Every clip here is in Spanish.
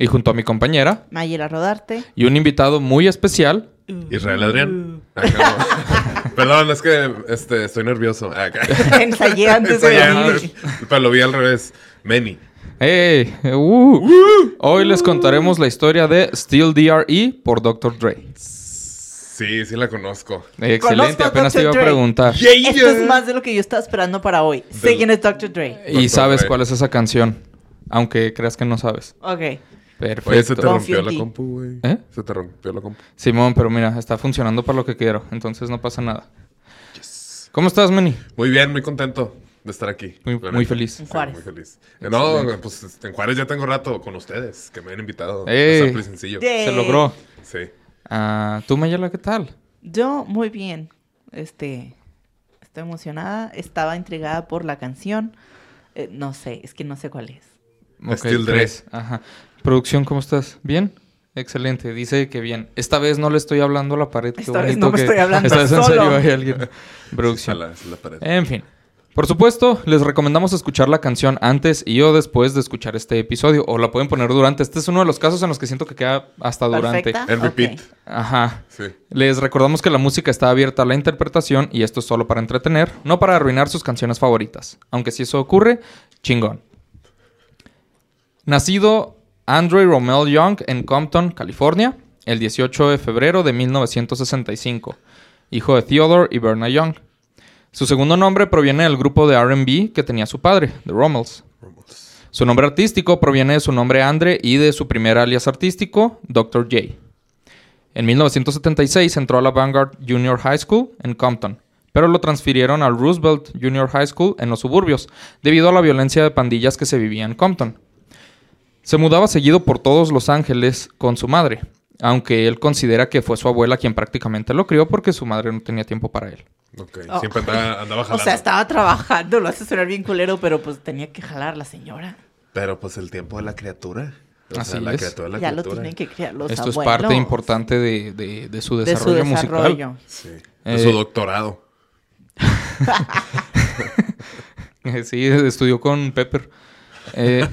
Y junto a mi compañera Mayela Rodarte. y un invitado muy especial, Israel Adrián. Acá. Perdón, es que este, estoy nervioso. Ensayé antes de venir. Pero lo vi al revés. Many. ¡Hey! Uh. Hoy les contaremos la historia de Still DRE por Dr. Dre. Sí, sí la conozco. Excelente, Conozco apenas te iba a preguntar. Esto es más de lo que yo estaba esperando para hoy. Sé quién es Dr. Dre. Y Dr. sabes Dre. cuál es esa canción, aunque creas que no sabes. Ok. Oye, se te Perfecto. Confío rompió la compu, güey. ¿Eh? Se te rompió la compu. Simón, pero mira, está funcionando para lo que quiero, entonces no pasa nada. ¿Cómo estás, Manny? Muy bien, muy contento de estar aquí. Muy- muy feliz. En Juárez. muy feliz. Eh, No, pues este, en Juárez ya tengo rato con ustedes, que me han invitado. Ey. a sencillo. Se logró. Sí. Ah, ¿Tú, Mayela, qué tal? Yo muy bien. Este. Estoy emocionada. Estaba intrigada por la canción. Eh, no sé, es que no sé cuál es. Ok, Still Dre. tres. Ajá. Producción, ¿cómo estás? ¿Bien? Excelente, dice que bien. Esta vez no le estoy hablando a la pared. qué Esta vez bonito no me que- estoy hablando Esta vez en solo. serio hay alguien. Producción. La pared. En fin. Por supuesto, les recomendamos escuchar la canción antes y o después de escuchar este episodio. O la pueden poner durante. Este es uno de los casos en los que siento que queda hasta durante. ¿Perfecta? En repeat. Ajá. Sí. Les recordamos que la música está abierta a la interpretación y esto es solo para entretener, no para arruinar sus canciones favoritas. Aunque si eso ocurre, chingón. Nacido Andre Romel Young en Compton, California, el 18 de febrero de 1965, hijo de Theodore y Berna Young. Su segundo nombre proviene del grupo de RB que tenía su padre, The Rommels. Su nombre artístico proviene de su nombre Andre y de su primer alias artístico, Dr. J. En 1976 entró a la Vanguard Junior High School en Compton, pero lo transfirieron al Roosevelt Junior High School en los suburbios, debido a la violencia de pandillas que se vivía en Compton. Se mudaba seguido por todos Los Ángeles con su madre, aunque él considera que fue su abuela quien prácticamente lo crió porque su madre no tenía tiempo para él. Ok. Oh. Siempre andaba, andaba O jalando. sea, estaba trabajando, lo hace sonar bien culero, pero pues tenía que jalar la señora. Pero pues el tiempo de la criatura. O Así sea, la es. criatura de la ya lo tienen que criar los Esto abuelos. es parte importante de, de- de su de su desarrollo musical. desarrollo. Sí. Eh, De su doctorado. Sí, estudió con Pepper. Eh,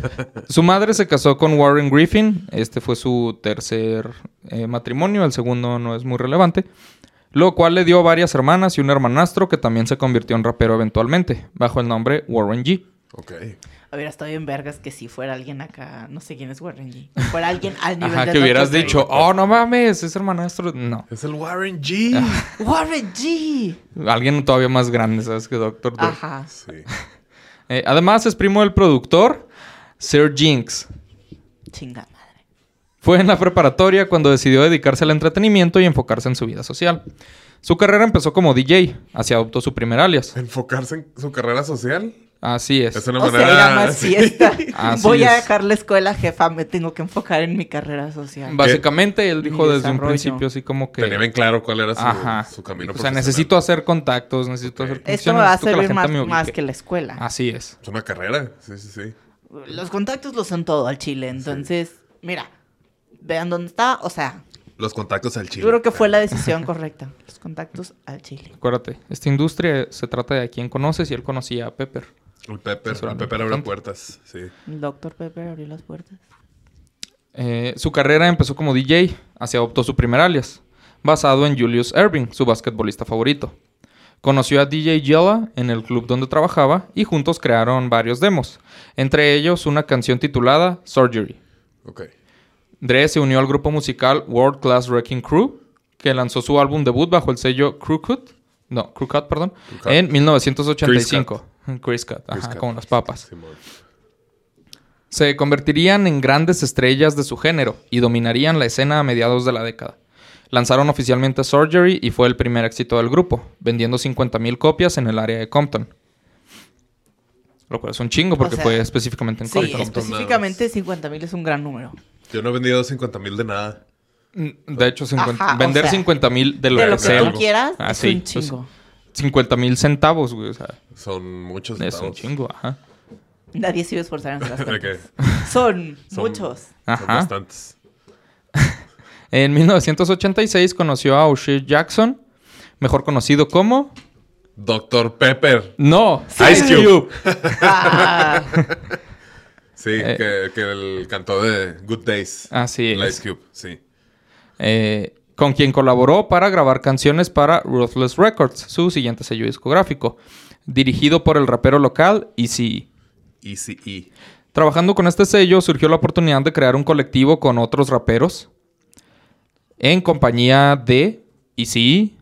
su madre se casó con Warren Griffin. Este fue su tercer eh, matrimonio. El segundo no es muy relevante. Lo cual le dio varias hermanas y un hermanastro que también se convirtió en rapero eventualmente, bajo el nombre Warren G. Ok. Hubiera estado bien vergas que si fuera alguien acá, no sé quién es Warren G. que Fuera alguien al nivel Ajá, de que hubieras dicho, oh, no mames, es hermanastro. No, Es el Warren G. Warren G. alguien todavía más grande, ¿sabes? Que Doctor Dre. Ajá. Sí. Eh, además, es primo del productor, Sir Jinx. Chinga madre. Fue en la preparatoria cuando decidió dedicarse al entretenimiento y enfocarse en su vida social. Su carrera empezó como DJ, así adoptó su primer alias. Enfocarse en su carrera social. Así es. Es una O sea, manera. ir a más sí. fiesta. Así Voy a es. dejar la escuela, jefa. Me tengo que enfocar en mi carrera social. Básicamente, él dijo Mi desde un desarrollo. principio así como que... Tenía bien claro cuál era su, Ajá. su camino. O sea, profesional. necesito hacer contactos, necesito hacer Esto conexiones, me va a necesito que la servir gente más, me ubique. más que la escuela. Así es. Es una carrera. Sí, sí, sí. Los contactos lo son todo al chile. Entonces, mira, vean dónde está. O sea, Los contactos al chile. yo creo que fue la decisión correcta. Los contactos al chile. Acuérdate, esta industria se trata de a quién conoces y él conocía a Pepper. El Pepper. El Pepper importante. puertas. Sí. El doctor Pepper abrió las puertas. Eh, su carrera empezó como DJ, así adoptó su primer alias, basado en Julius Erving, su basquetbolista favorito. Conoció a DJ Yella en el club donde trabajaba y juntos crearon varios demos, entre ellos una canción titulada Surgery. Dre se unió al grupo musical World Class Wrecking Crew, que lanzó su álbum debut bajo el sello Crew Cut, no, Crew Cut, perdón, Crew Cut. en 1985. Chris Cut, ajá, Cut. como las papas. Se convertirían en grandes estrellas de su género y dominarían la escena a mediados de la década. Lanzaron oficialmente Surgery y fue el primer éxito del grupo, vendiendo 50.000 copias en el área de Compton. Lo cual es un chingo porque sea, fue específicamente en Sí, Compton. Específicamente 50 mil es un gran número. Yo no he vendido 50 mil de nada. Mm, De hecho, 50 Ajá, o vender sea, 50 mil de lo, De lo que tú quieras, Ah, es sí, un pues, chingo. 50 mil centavos, güey. O sea, Son muchos. es un centavos. chingo, ajá. Nadie se iba a esforzar en hacer las que Son, Son- muchos. son Ajá. bastantes. En 1986 conoció a O'Shea Jackson, mejor conocido como... Dr. Pepper. No, Ice Cube. Ah, Sí, Eh. que, que el cantó de Good Days. Así es. Ice Cube, sí. eh, con quien colaboró para grabar canciones para Ruthless Records, su siguiente sello discográfico, dirigido por el rapero local. Easy E. Trabajando con este sello surgió la oportunidad de crear un colectivo con otros raperos en compañía de Eazy,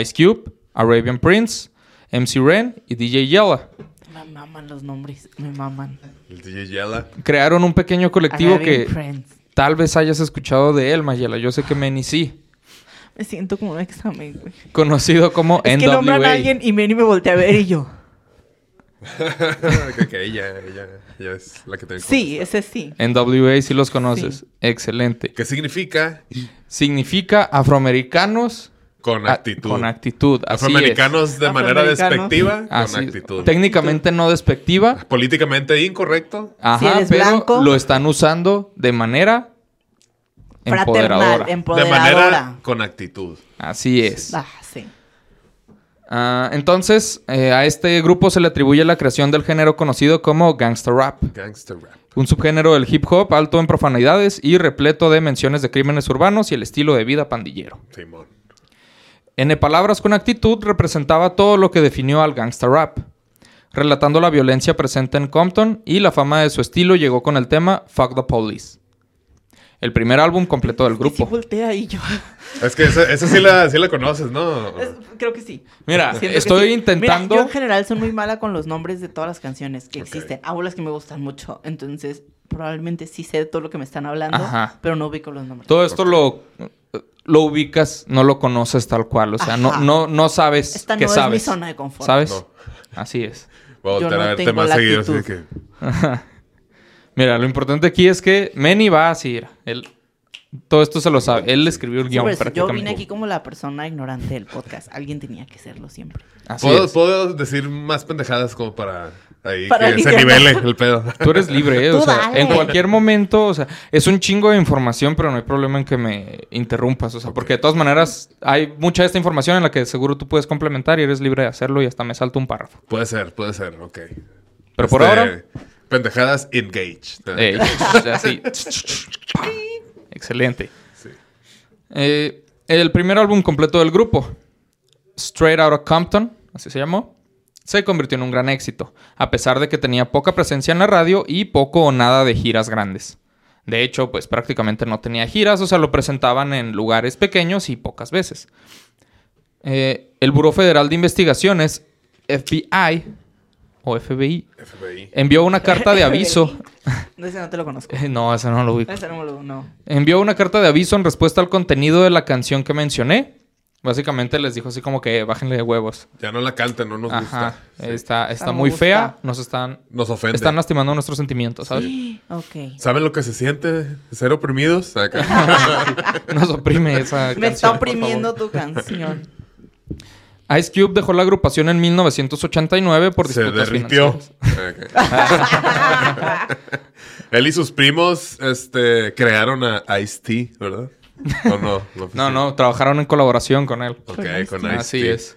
Ice Cube, Arabian Prince, MC Ren y DJ Yella. me maman los nombres, me maman. El DJ Yella. Crearon un pequeño colectivo Arabian que tal vez hayas escuchado de él, Mayela. Yo sé que Manny sí. Me siento como un examen, güey. Conocido como Es que nombran a NWA. alguien y Manny me voltea a ver y yo. que, que ella, ella, ella es la que tiene que Sí, ese sí. NWA sí los conoces. Excelente. ¿Qué significa? Significa afroamericanos Con a- actitud. con actitud. Así Afroamericanos de manera Afroamericanos. despectiva, con Así- actitud. Técnicamente no despectiva. Políticamente incorrecto. Ajá, eres pero blanco. lo están usando de manera Fraternal, empoderadora. De empoderadora. manera con actitud. Así es. Ah, sí. Ah, entonces, eh, a este grupo se le atribuye la creación del género conocido como gangster rap, Gangster rap. un subgénero del hip hop alto en profanidades y repleto de menciones de crímenes urbanos y el estilo de vida pandillero. Simón. En Palabras con actitud representaba todo lo que definió al gangster rap, relatando la violencia presente en Compton y la fama de su estilo llegó con el tema Fuck the Police. El primer álbum completo del Y sí grupo. voltea y yo. Es que esa, esa sí, la, sí la conoces, ¿no? Es- creo que sí. Mira, Siento que estoy sí. intentando... Mira, yo en general soy muy mala con los nombres de todas las canciones que existen. Hago las que me gustan mucho. Entonces, probablemente sí sé de todo lo que me están hablando, Ajá. pero no ubico los nombres. Todo esto lo, lo ubicas, no lo conoces tal cual. O sea, no, Ajá. no, no sabes Esta que no sabes. es mi zona de confort. ¿Sabes? No. Así es. Voy a voltear no a verte más seguido. Así de actitud. Mira, lo importante aquí es que Manny va así. mira, Él, todo esto se lo sabe. Él escribió el Sí, guion eso, yo vine aquí como la persona ignorante del podcast. Alguien tenía que serlo siempre. Así ¿Puedo, es. puedo decir más pendejadas como para ahí Para que se nivele el pedo. Tú eres libre, ¿eh? O sea, dale. en cualquier momento, o sea, es un chingo de información, pero no hay problema en que me interrumpas. O sea, porque de todas maneras hay mucha de esta información en la que seguro tú puedes complementar y eres libre de hacerlo y hasta me salto un párrafo. Puede ser, puede ser, ok. Pero por Este, ahora, Pendejadas engaged. eh, así. Excelente. Sí. Eh, el primer álbum completo del grupo, Straight Outta Compton, así se llamó, se convirtió en un gran éxito, a pesar de que tenía poca presencia en la radio y poco o nada de giras grandes. De hecho, pues prácticamente no tenía giras, o sea, lo presentaban en lugares pequeños y pocas veces. Eh, el Buró Federal de Investigaciones, FBI, o FBI, FBI. envió una carta de aviso. No, ese no te lo conozco. Eh, no, ese no lo ubico. Ese no me lo... No. Envió una carta de aviso en respuesta al contenido de la canción que mencioné. Básicamente les dijo así como que bájenle de huevos. Ya no la canten, no nos Ajá. gusta. Sí. Está, está No muy gusta. fea. Nos están, Nos ofende. están lastimando nuestros sentimientos, ¿sabes? Ok. ¿Saben lo que se siente ser oprimidos? Acá. Nos oprime esa Me canción, está oprimiendo tu canción. Ice Cube dejó la agrupación en 1989 por se disputas derritió. financieras. Ok. Él y sus primos este, crearon a Ice-T, ¿verdad? ¿O no? No, No, no, trabajaron en colaboración con él. Ok, Con Ice-T. Así es.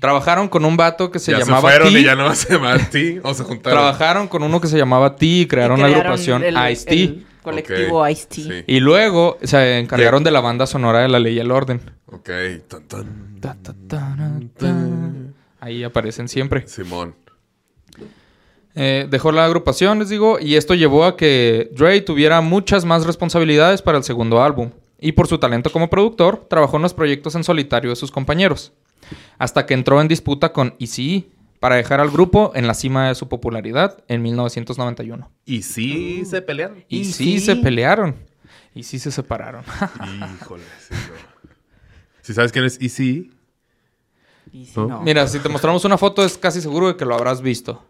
Trabajaron con un vato que se ya llamaba se fueron T. y ya no se llama T. O se juntaron. Trabajaron con uno que se llamaba T y crearon Y la crearon agrupación el- Ice-T. Colectivo Ice-T. Sí. Y luego se encargaron de la banda sonora de La Ley y el Orden. Ok. Tan, tan. Ta, ta, ta, na, ta. Ahí aparecen siempre. Simón. Eh, dejó la agrupación, les digo, y esto llevó a que Dre tuviera muchas más responsabilidades para el segundo álbum. Y por su talento como productor, trabajó en los proyectos en solitario de sus compañeros. Hasta que entró en disputa con Eazy para dejar al grupo en la cima de su popularidad en 1991. ¿Y sí se pelearon? Y ¿Y sí sí? se pelearon. Y sí se separaron. Híjole, sí. Si sabes quién es Easy, Y si ¿No? no. Mira, si te mostramos una foto es casi seguro de que lo habrás visto.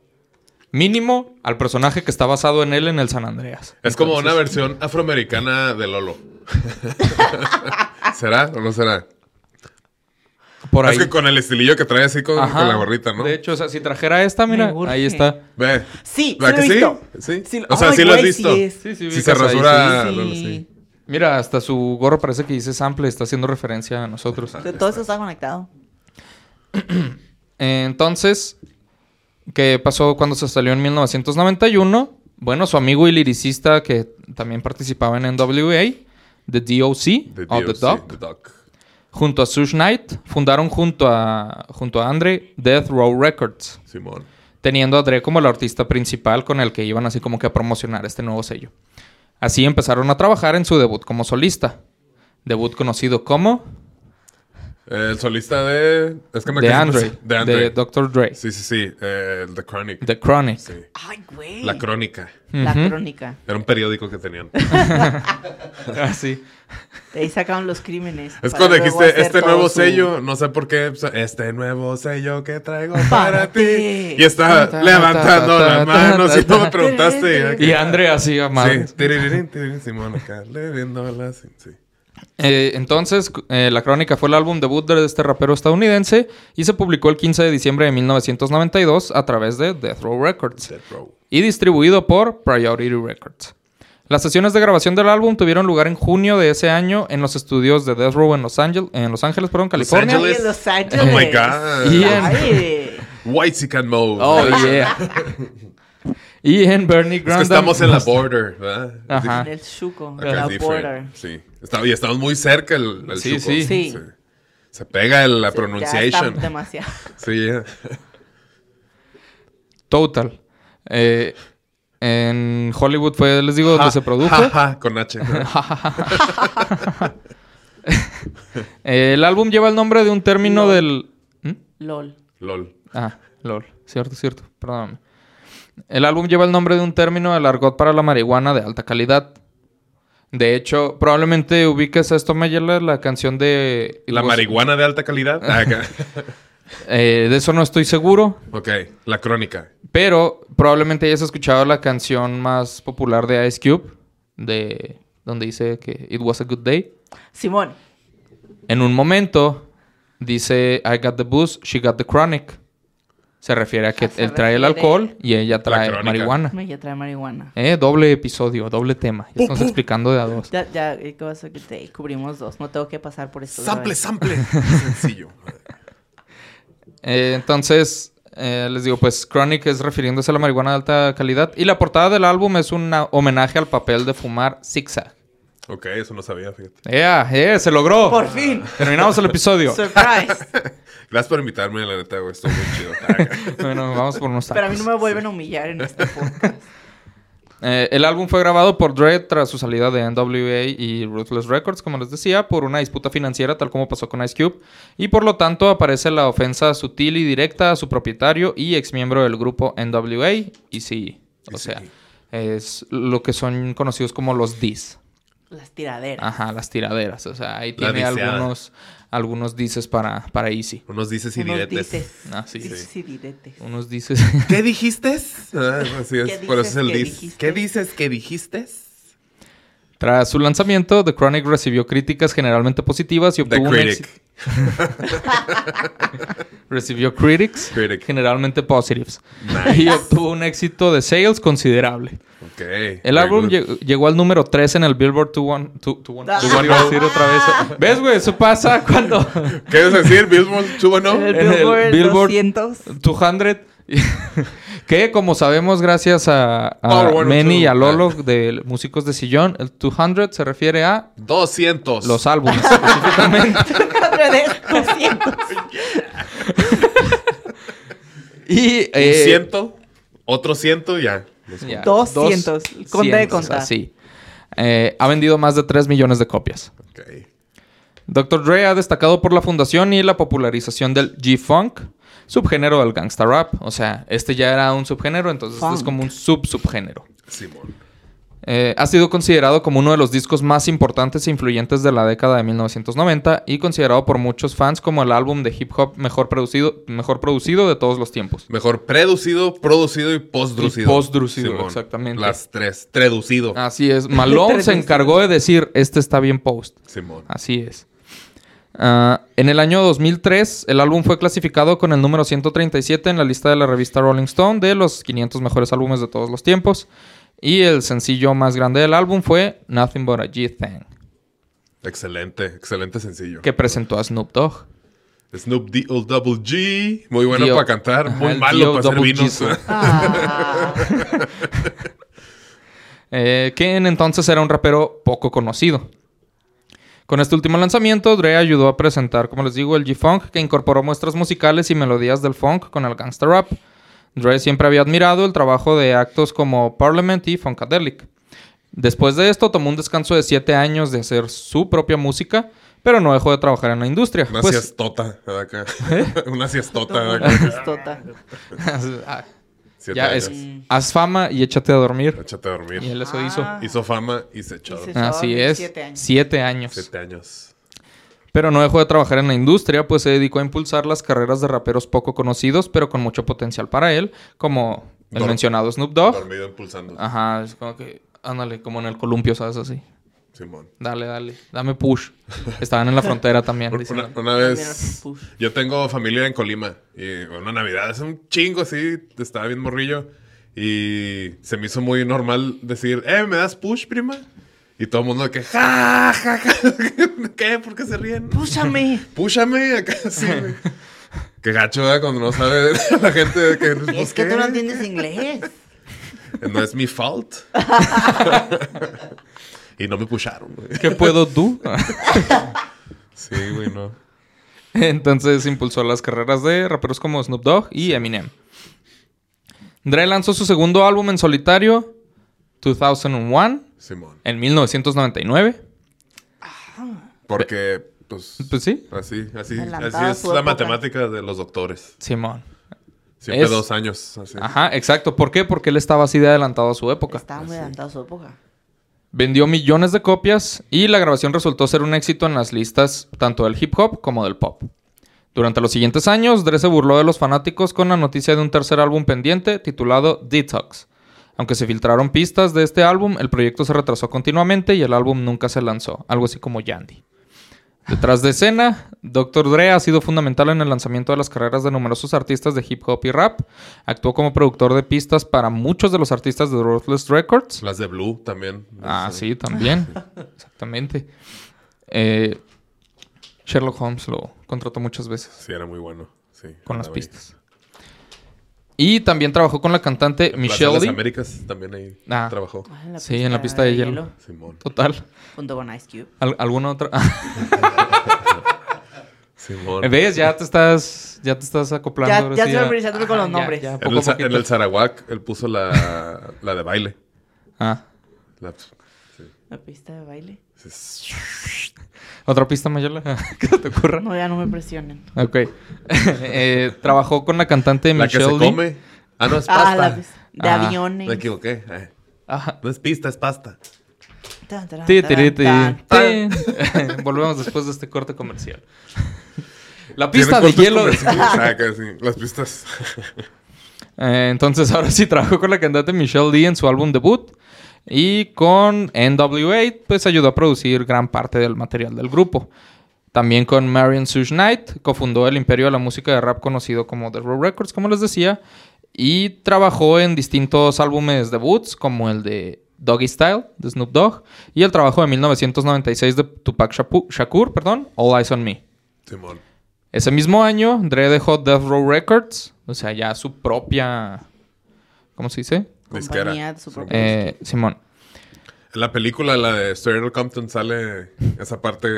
Mínimo al personaje que está basado en él en el San Andreas. Es como una versión afroamericana de Lolo. ¿Será o no será? Por ahí. Es que con el estilillo que trae así con, la gorrita, ¿no? De hecho, o sea, si trajera esta, mira, ahí está. Ve. Sí, ¿Verdad sí que lo he sí? visto. Sí. O sea, sí lo has visto. Sí. Sí, sí, Si se ahí, rasura, sí. Lolo, sí. Mira, hasta su gorro parece que dice sample, está haciendo referencia a nosotros. De todo eso está conectado. Entonces, ¿qué pasó cuando se salió en 1991? Bueno, su amigo y liricista que también participaba en NWA, The DOC, The o The DOC, Doc, The Doc. Junto a Suge Knight, fundaron junto a, junto a Andre Death Row Records, Simón. teniendo a Dre como el artista principal con el que iban así como que a promocionar este nuevo sello. Así empezaron a trabajar en su debut como solista. Debut conocido como El solista de... Es que me The casi- Andre, De Andre. de Dr. Dre, Sí, sí, sí. Eh, The Chronic. The Chronic. Sí. Ay, güey. La Crónica. La crónica. Era un periódico que tenían. Así. De ahí sacaron los crímenes. Es cuando dijiste este nuevo su- sello, no sé por qué, pues, este nuevo sello que traigo para ti. Y está Ta, ta, levantando ta, ta, las manos ta, y tú me ta. preguntaste. Y Andre así, a madre. Sí. Simón acá, leyéndolas, sí, sí. Eh, entonces, eh, La Crónica fue el álbum debut de este rapero estadounidense y se publicó el 15 de diciembre de 1992 a través de Death Row Records Death Row. y distribuido por Priority Records. Las sesiones de grabación del álbum tuvieron lugar en junio de ese año en los estudios de Death Row en Los Ángeles, en Los Ángeles, perdón, California. Ángeles. Los Ángeles. Oh my God. Y en-. White Mode. Oh, yeah. y en Bernie Es que Grandin. estamos en la border, ¿verdad? Ajá. En el chuco. Acá la es border. Sí. Está- y estamos muy cerca el, el Sí, chuco. sí. Sí. Se pega el- la Ya está pronunciation. demasiado. Sí. Total. Eh, en Hollywood fue, les digo, donde se produjo. con H. Eh, el álbum lleva el nombre de un término No. del... ¿Mm? LOL. LOL. Ah, lol. Cierto, cierto. Perdóname. El álbum lleva el nombre de un término del argot para la marihuana de alta calidad. De hecho, probablemente ubiques a esto, Mayela, la canción de... La marihuana de alta calidad. Ah. Eh, de eso no estoy seguro, ok, la crónica. pero probablemente hayas escuchado la canción más popular de Ice Cube, de donde dice que It was a good day. Simón. En un momento dice I got the booze, she got the chronic. Se refiere a que Ah, él trae el alcohol y ella trae marihuana. Me trae marihuana. Eh, doble episodio, doble tema. Ya estamos explicando de a dos. Ya, ya, ¿qué pasa? Que te cubrimos dos. No tengo que pasar por esto. Sample, sample. Sencillo. Eh, entonces, eh, les digo, pues Chronic es refiriéndose a la marihuana de alta calidad. Y la portada del álbum es un homenaje al papel de fumar zigzag. Ok, eso no sabía, fíjate. ¡Ea! ¡Eh! ¡Se logró! Por fin. Terminamos el episodio. Surprise. Gracias por invitarme, la neta, güey. Estoy muy chido. Bueno, vamos por unos Pero a mí tacos. no me vuelven a humillar en este podcast. Eh, el álbum fue grabado por Dre tras su salida de NWA y Ruthless Records, como les decía, por una disputa financiera, tal como pasó con Ice Cube. Y por lo tanto aparece la ofensa sutil y directa a su propietario y exmiembro del grupo NWA, y sí, o sea, es lo que son conocidos como los Ds. Las tiraderas. Ajá, las tiraderas. O sea, ahí La tiene algunos, algunos dices para, para Easy. Unos dices y Unos diretes. dices. Ah, sí. Dices y diretes. Unos dices. ¿Qué dijiste? Ah, así es. ¿Qué Por eso es dices el dis. dijiste? ¿Qué dices que dijiste? Tras su lanzamiento, The Chronic recibió críticas generalmente positivas y The obtuvo un Critic. éxito. Recibió critics Critic. generalmente positives. Nice. Y obtuvo un éxito de sales considerable. Ok. El álbum good. llegó, al número 3 en el Billboard 210. Ah. iba a decir otra vez. ¿Ves, güey? Eso pasa cuando ¿Qué a decir? Billboard, subo, ¿no? El En el Billboard, Billboard 200. 200. Que como sabemos, gracias a, a Oh, bueno, Manny y a. Lolo de Músicos de Sillón, el 200 se refiere a 200. los álbumes específicamente. de 200. y Un eh, ciento, otro ciento, ya. ya, 200. Conté de contar. así. Eh, ha vendido más de 3 millones de copias. Ok. Dr. Dre ha destacado por la fundación y la popularización del G-Funk, subgénero del gangsta rap. O sea, este ya era un subgénero, entonces este es como un sub-subgénero. Simón. Eh, ha sido considerado como uno de los discos más importantes e influyentes de la década de 1990 y considerado por muchos fans como el álbum de hip hop mejor producido, mejor producido de todos los tiempos. Mejor producido, producido y postducido. Y postducido, exactamente. Las tres. Traducido. Así es. Malone se encargó de decir, este está bien post. Simón. Así es. Ah, en el año 2003, el álbum fue clasificado con el número 137 en la lista de la revista Rolling Stone de los 500 mejores álbumes de todos los tiempos. Y el sencillo más grande del álbum fue Nothing But a G-Thing. Excelente, excelente sencillo. Que presentó a Snoop Dogg. Snoop D-O Double G. Muy bueno para cantar, muy malo para hacer vinos. Ah. eh, que en entonces era un rapero poco conocido. Con este último lanzamiento, Dre ayudó a presentar, como les digo, el G-Funk, que incorporó muestras musicales y melodías del funk con el gangster rap. Dre siempre había admirado el trabajo de actos como Parliament y Funkadelic. Después de esto, tomó un descanso de siete años de hacer su propia música, pero no dejó de trabajar en la industria. Una pues, siestota. ¿Eh? Una siestota. Una siestota. Ya es, haz fama y échate a dormir. Échate a dormir. Y él eso hizo. Ah. Hizo fama y se echó. Así es. Siete años. Siete años. Siete años. Pero no dejó de trabajar en la industria, pues se dedicó a impulsar las carreras de raperos poco conocidos, pero con mucho potencial para él, como el mencionado Snoop Dogg. Dormido impulsando. Ajá, es como que, ándale, como en el columpio, ¿sabes? Así. Simón. Dale, dale, dame push. Estaban en la frontera también. Una, una, vez, yo tengo familia en Colima y una Navidad es un chingo así, estaba bien morrillo y se me hizo muy normal decir, eh, ¿me das push, prima? Y todo el mundo que, ja, ja, ja. ¿Qué? ¿Por qué se ríen? Púchame. Púchame acá, sí, Qué gacho, ¿verdad? Cuando no sabe la gente que... Pues, es que tú no entiendes inglés. No es mi fault. Y no me pusharon, ¿Qué puedo tú? sí, güey, no. Entonces impulsó las carreras de raperos como Snoop Dogg y Eminem. Dre lanzó su segundo álbum en solitario, 2001, Simón. En 1999. Porque, pues. Pues sí. Así, así, así es la matemática de los doctores. Simón. Siempre dos años. Ajá, exacto. ¿Por qué? Porque él estaba así de adelantado a su época. Estaba muy adelantado a su época. Vendió millones de copias y la grabación resultó ser un éxito en las listas tanto del hip hop como del pop. Durante los siguientes años, Dre se burló de los fanáticos con la noticia de un tercer álbum pendiente titulado Detox, aunque se filtraron pistas de este álbum, el proyecto se retrasó continuamente y el álbum nunca se lanzó, algo así como Yandy. Detrás de escena, Dr. Dre ha sido fundamental en el lanzamiento de las carreras de numerosos artistas de hip hop y rap. Actuó como productor de pistas para muchos de los artistas de Ruthless Records. Las de Blue también. Ah, sí, también. Exactamente. Eh, Sherlock Holmes lo contrató muchas veces. Sí, era muy bueno. Sí, con las pistas. Y también trabajó con la cantante Michelle Lee. las Américas también ahí ah. trabajó. Ah, sí, en la pista de, hielo. Simón. Total. Junto con Ice Cube. ¿Alguna otra? Simón. ¿Ves? Ya te estás, ya te estás acoplando. Ya, ya estoy memorizando con los nombres. en, el, en, el, Sarawak, él puso la, la de baile. Ah. La, la pista de baile. ¿Otra pista mayor que te ocurra? No, ya no me presionen. Ok. eh, trabajó con la cantante la Michelle que se come. Ah, no, es ah, pasta. Ah, de ah. aviones. Me equivoqué. Eh. Ajá. No es pista, es pasta. Volvemos después de este corte comercial. La pista de hielo. ah. Las pistas. eh, entonces, ahora sí trabajó con la cantante Michelle Lee en su álbum debut. Y con NWA, pues ayudó a producir gran parte del material del grupo. También con Marion Suge Knight, cofundó el imperio de la música de rap conocido como The Raw Records, como les decía, y trabajó en distintos álbumes debuts, como el de Doggy Style, de Snoop Dogg, y el trabajo de 1996 de Tupac Shakur, perdón, All Eyes on Me. Ese mismo año, Dre dejó Death Row Records, o sea, ya su propia... ¿Cómo se dice? Eh, Simón. En la película, la de Stereo Compton, sale esa parte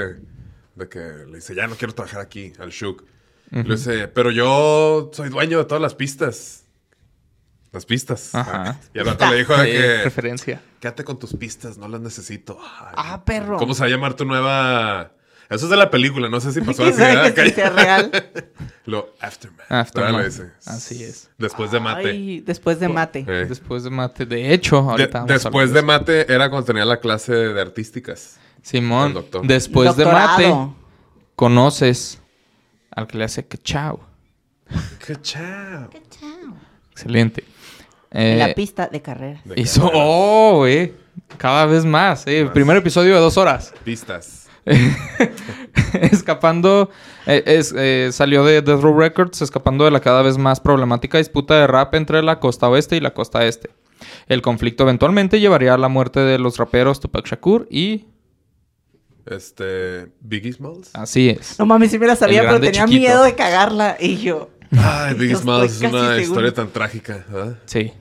de que le dice, ya no quiero trabajar aquí, al Shook. Le dice, pero yo soy dueño de todas las pistas. Las pistas. Ajá. Y al rato le dijo que... Referencia. Quédate con tus pistas, no las necesito. ah, perro. ¿Cómo se va a llamar tu nueva Eso es de la película, no sé si pasó así. ¿Quién sabe ¿verdad? que sea real? Lo Aftermath. Aftermath. Así es. Después de mate. Ay, después de mate. Eh. Después de mate. De hecho, De- ahorita vamos a después de mate era cuando tenía la clase de artísticas. Simón, después de mate, conoces al que le hace que chao. ¡Qué chao! Excelente. En la Eh, pista de carrera. De hizo, carreras. oh, eh, cada vez más, eh. Primer episodio de dos horas. Pistas. escapando, eh, es, eh, salió de Death Row Records, escapando de la cada vez más problemática disputa de rap entre la costa oeste y la costa este. El conflicto eventualmente llevaría a la muerte de los raperos Tupac Shakur y Este. Biggie Smalls. así es. No mames, sí me la sabía, pero tenía chiquito. miedo de cagarla. Y yo. Ay, Biggie Yo Smalls es una historia tan trágica, ¿verdad? Sí.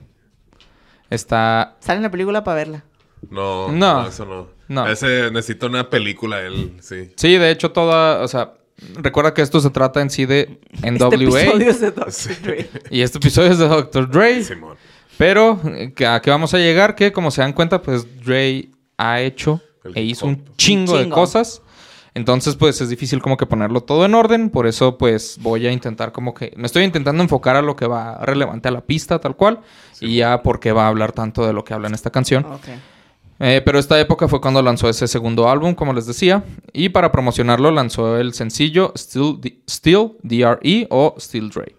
Está Sale en la película para verla. No, No. no, eso no. No. Ese necesita una película, él, sí. Sí, de hecho, toda. O sea, recuerda que esto se trata en sí de Este NWA. episodio es de Dr. Dre. y este episodio es de Dr. Dre. Simón. Pero, que- ¿a qué vamos a llegar? Que como se dan cuenta, pues Dre ha hecho El e hizo un chingo, Un de cosas. Entonces, pues es difícil como que ponerlo todo en orden. Por eso, pues voy a intentar como que... Me estoy intentando enfocar a lo que va relevante a la pista, tal cual. y ya porque va a hablar tanto de lo que habla en esta canción. Ok. Eh, pero esta época fue cuando lanzó ese segundo álbum, como les decía. Y para promocionarlo lanzó el sencillo Still, D- Still DRE o Still Dre.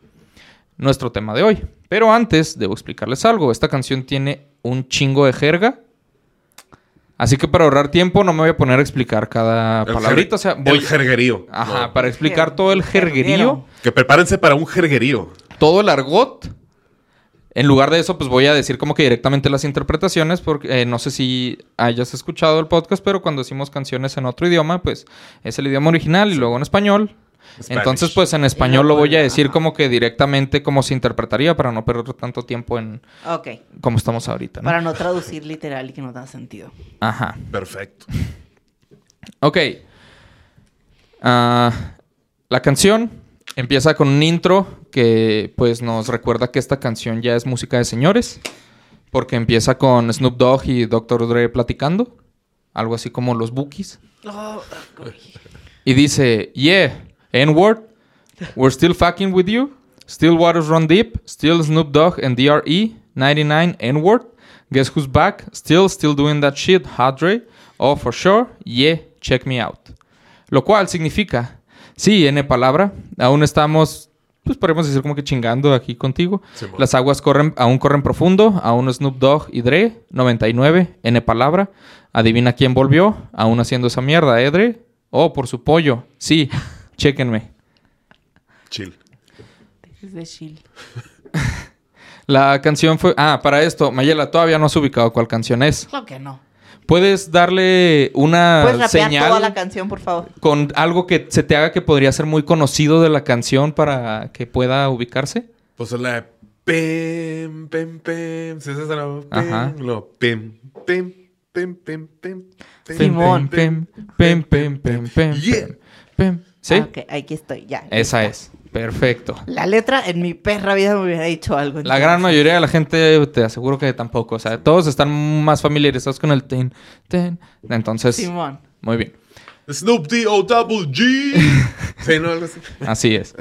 Nuestro tema de hoy. Pero antes, debo explicarles algo. Esta canción tiene un chingo de jerga. Así que para ahorrar tiempo no me voy a poner a explicar cada El palabrita. O sea, voy... El jerguerío. Ajá, No. para explicar todo el jerguerío, Jerguero. Que prepárense para un jerguerío. todo el argot. En lugar de eso, pues voy a decir como que directamente las interpretaciones, porque eh, no sé si hayas escuchado el podcast, pero cuando decimos canciones en otro idioma, pues es el idioma original y luego en español. Spanish. Entonces, pues en español lo voy a decir como que directamente como se interpretaría para no perder tanto tiempo en Ok. como estamos ahorita, ¿no? Para no traducir literal y que no tenga sentido. Ajá. Perfecto. Ok. Ah, la canción empieza con un intro que pues nos recuerda que esta canción ya es música de señores. Porque empieza con Snoop Dogg y Dr. Dre platicando. Algo así como los Bookies. Y dice, yeah, N-word, we're still fucking with you. Still waters run deep. Still Snoop Dogg and DRE, 99 N-word. Guess who's back? Still, still doing that shit, hot Dre. Oh, for sure, yeah, check me out. Lo cual significa, sí, N palabra, aún estamos, pues podemos decir como que chingando aquí contigo. Las aguas corren, aún corren profundo, aún Snoop Dogg y Dre, 99, N palabra. Adivina quién volvió, aún haciendo esa mierda, ¿eh, Dre? Oh, por su pollo. Sí, chéquenme. Chill. De chill. La canción fue... Ah, para esto, Mayela, todavía no has ubicado cuál canción es. Claro que no. ¿Puedes darle una ¿Puedes rapear señal toda la canción, por favor? con algo que se te haga que podría ser muy conocido de la canción para que pueda ubicarse? Pues es la de pim, pim, pim. ¿Sí es esa la pim? Ajá. Lo pim, pim, pim, pim, pim. pim, Simón. Pem, pem, pem, pem, pem, Yeah. pem. ¿Sí? Ah, ok, aquí estoy, ya. Esa es. Perfecto. La letra en mi perra vida me hubiera dicho algo. La gran mayoría de la gente te aseguro que tampoco. O sea, todos están más familiarizados con el ten, ten. Entonces, Simón. muy bien. Snoop D-O Double G. sí, no, algo así. Así es.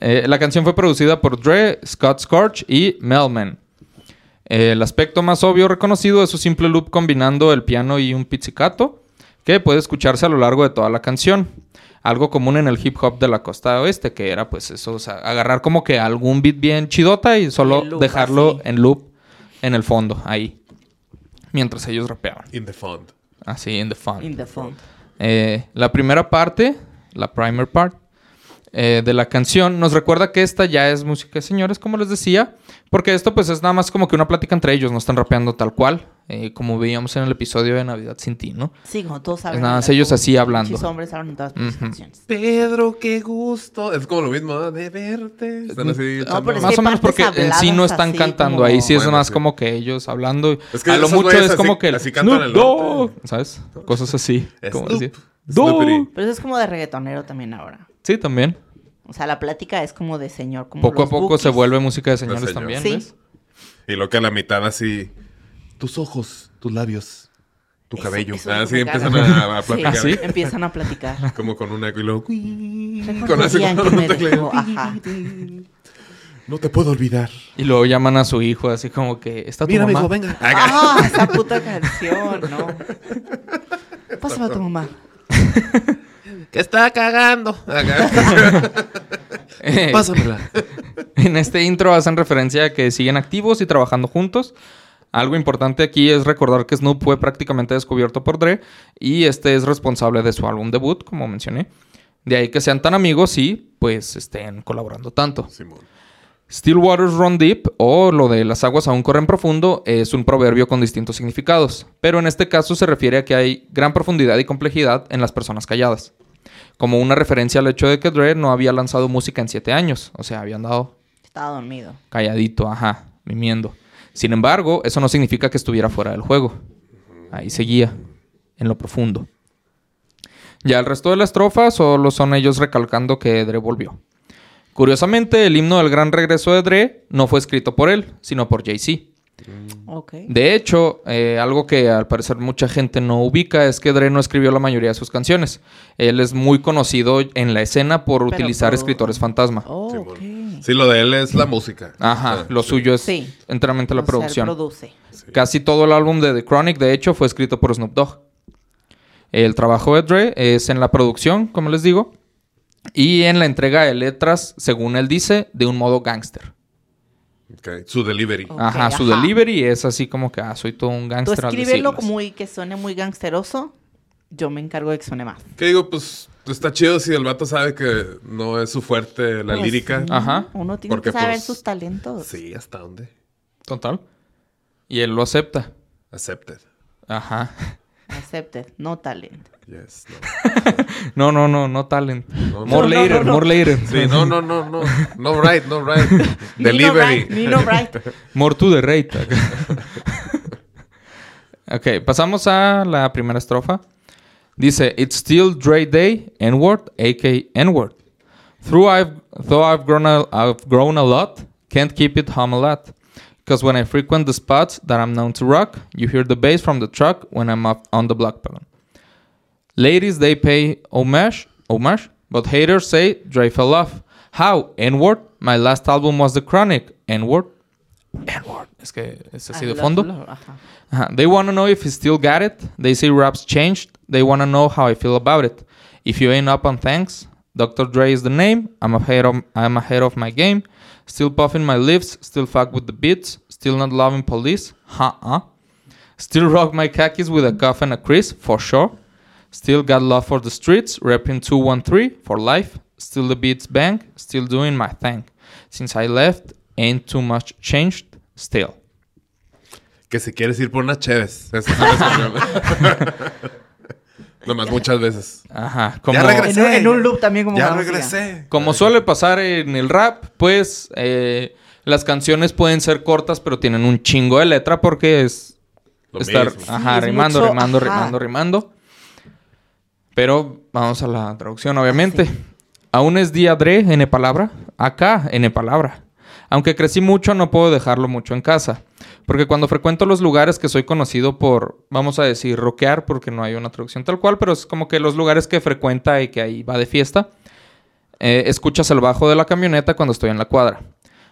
Eh, la canción fue producida por Dre, Scott Scorch y Melman. Eh, el aspecto más obvio reconocido es su simple loop combinando el piano y un pizzicato, que puede escucharse a lo largo de toda la canción. Algo común en el hip hop de la costa oeste, que era pues eso, o sea, agarrar como que algún beat bien chidota y solo loop, dejarlo así. en loop en el fondo, ahí. Mientras ellos rapeaban. In the font. Así, in the font. In the font. Eh, la primera parte, la primer part eh, de la canción, nos recuerda que esta ya es música de señores, como les decía, porque esto pues es nada más como que una plática entre ellos, no están rapeando tal cual, eh, como veíamos en el episodio de Navidad sin ti, ¿no? Sí, como todos saben. Es nada más ellos así hablando. Muchos hombres hablan en todas las canciones. Pedro, qué gusto. Es como lo mismo, ¿no? de verte. Están así. pero es Más o menos porque en sí no están así cantando, como- ahí sí es Bueno, más sí. como que ellos hablando. Es que a lo mucho es así- como que el así cantan el norte. ¿sabes? Cosas así. como. Pero eso es como de reggaetonero también ahora. Sí, también. O sea, la plática es como de señor. Como Poco a poco se bookies. vuelve música de señores señor. también, Sí. ¿ves? Y lo que a la mitad así. Tus ojos, tus labios. tu Eso- cabello. eso Ah, sí, mi empiezan a, a Sí, platicar. ¿Sí? Empiezan a platicar. Como con un eco y luego... Con un me teclado. ajá. No te puedo olvidar. Y luego llaman a su hijo así como que... ¿Está tu Mira, mamá? amigo, venga. Ah, esa puta canción, no. Pásame a tu mamá. Que está cagando. Pásamela. En este intro hacen referencia a que siguen activos y trabajando juntos. Algo importante aquí es recordar que Snoop fue prácticamente descubierto por Dre y este es responsable de su álbum debut, como mencioné. De ahí que sean tan amigos y pues estén colaborando tanto. Simón. Still waters run deep o lo de las aguas aún corren profundo es un proverbio con distintos significados, pero en este caso se refiere a que hay gran profundidad y complejidad en las personas calladas. Como una referencia al hecho de que Dre no había lanzado música en siete años, o sea, había andado Estaba dormido. calladito, ajá, mimiendo. Sin embargo, eso no significa que estuviera fuera del juego. Ahí seguía, en lo profundo. Ya el resto de la estrofa solo son ellos recalcando que Dre volvió. Curiosamente, el himno del gran regreso de Dre no fue escrito por él, sino por Jay-Z. De hecho, eh, algo que al parecer mucha gente no ubica es que Dre no escribió la mayoría de sus canciones. Él es muy conocido en la escena por Pero utilizar por- escritores fantasma. Oh. Sí, lo de él es la música. Ajá, lo sí. suyo es Sí. enteramente la O sea, él producción. produce. Casi todo el álbum de The Chronic, de hecho, fue escrito por Snoop Dogg. El trabajo de Dre es en la producción, como les digo, y en la entrega de letras, según él dice, de un modo gángster. Su delivery. Ajá, su ajá. delivery es así como que, ah, soy todo un Tú gángster al escríbelo muy que suene muy gangsteroso. Yo me encargo de que suene más. ¿Qué digo? Pues está chido si el vato sabe que no es su fuerte la Pues, lírica. sí, Ajá. Uno tiene Porque, que saber pues, sus talentos. Sí, ¿hasta dónde? Total. Y él lo acepta. Accepted. Ajá. Accepted, no talent. Yes, No, no. no, no, no talent. No, more no, no, later, no. more later. Sí, no, no, no, no. No right, no right. Delivery. Bright, Nino Bright. More to the rate. ok, pasamos a la primera estrofa. Dice, It's still Dre Day, N-word, a.k. N-word. Through I've, though I've grown, a, I've grown a lot, can't keep it home a lot. Because when I frequent the spots that I'm known to rock, you hear the bass from the truck when I'm up on the block pardon. Ladies, they pay homage, homage, but haters say Dre fell off. How? N-word? My last album was The Chronic. N-word? N-word. Es que es así de fondo. Ajá. They want to know if he still got it. They say rap's changed. They want to know how I feel about it. If you ain't up on thanks, Dr. Dre is the name. I'm ahead of I'm ahead of my game. Still puffing my lips. Still fuck with the beats. Still not loving police. Huh? Still rock my khakis with a cuff and a crease for sure. Still got love for the streets. Repping 213 for life. Still the beats bang. Still doing my thing. Since I left, ain't too much changed. Still. Que si quieres ir por unas cheves. Eso es eso. Nomás muchas veces. Ajá. Como, Ya regresé. En, un- en un loop también como Ya regresé. Como suele pasar en el rap, pues eh, las canciones pueden ser cortas, pero tienen un chingo de letra porque es Lo estar mismo. ajá, Sí, es rimando, mucho, rimando, ajá. rimando, rimando. Pero vamos a la traducción, obviamente. Aún es día Dre, N palabra. Acá, N palabra. Aunque crecí mucho, no puedo dejarlo mucho en casa. Porque cuando frecuento los lugares que soy conocido por, vamos a decir, rockear, porque no hay una traducción tal cual, pero es como que los lugares que frecuenta y que ahí va de fiesta, eh, escuchas el bajo de la camioneta cuando estoy en la cuadra.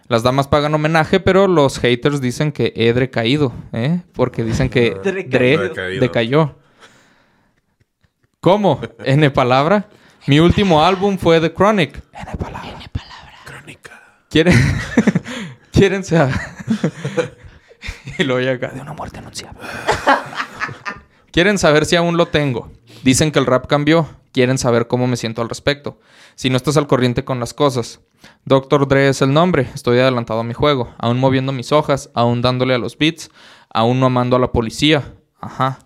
Las damas pagan homenaje, pero los haters dicen que he decaído, ¿eh? Porque dicen que Dre decayó. ¿Cómo? N palabra. Mi último álbum fue The Chronic. N palabra. Crónica. ¿Quieren? ¿Quieren saber? y luego llega de una muerte anunciada. ¿Quieren saber si aún lo tengo? Dicen que el rap cambió. Quieren saber cómo me siento al respecto. Si no estás al corriente con las cosas. Dr. Dre es el nombre. Estoy adelantado a mi juego. Aún moviendo mis hojas. Aún dándole a los beats. Aún no amando a la policía. Ajá.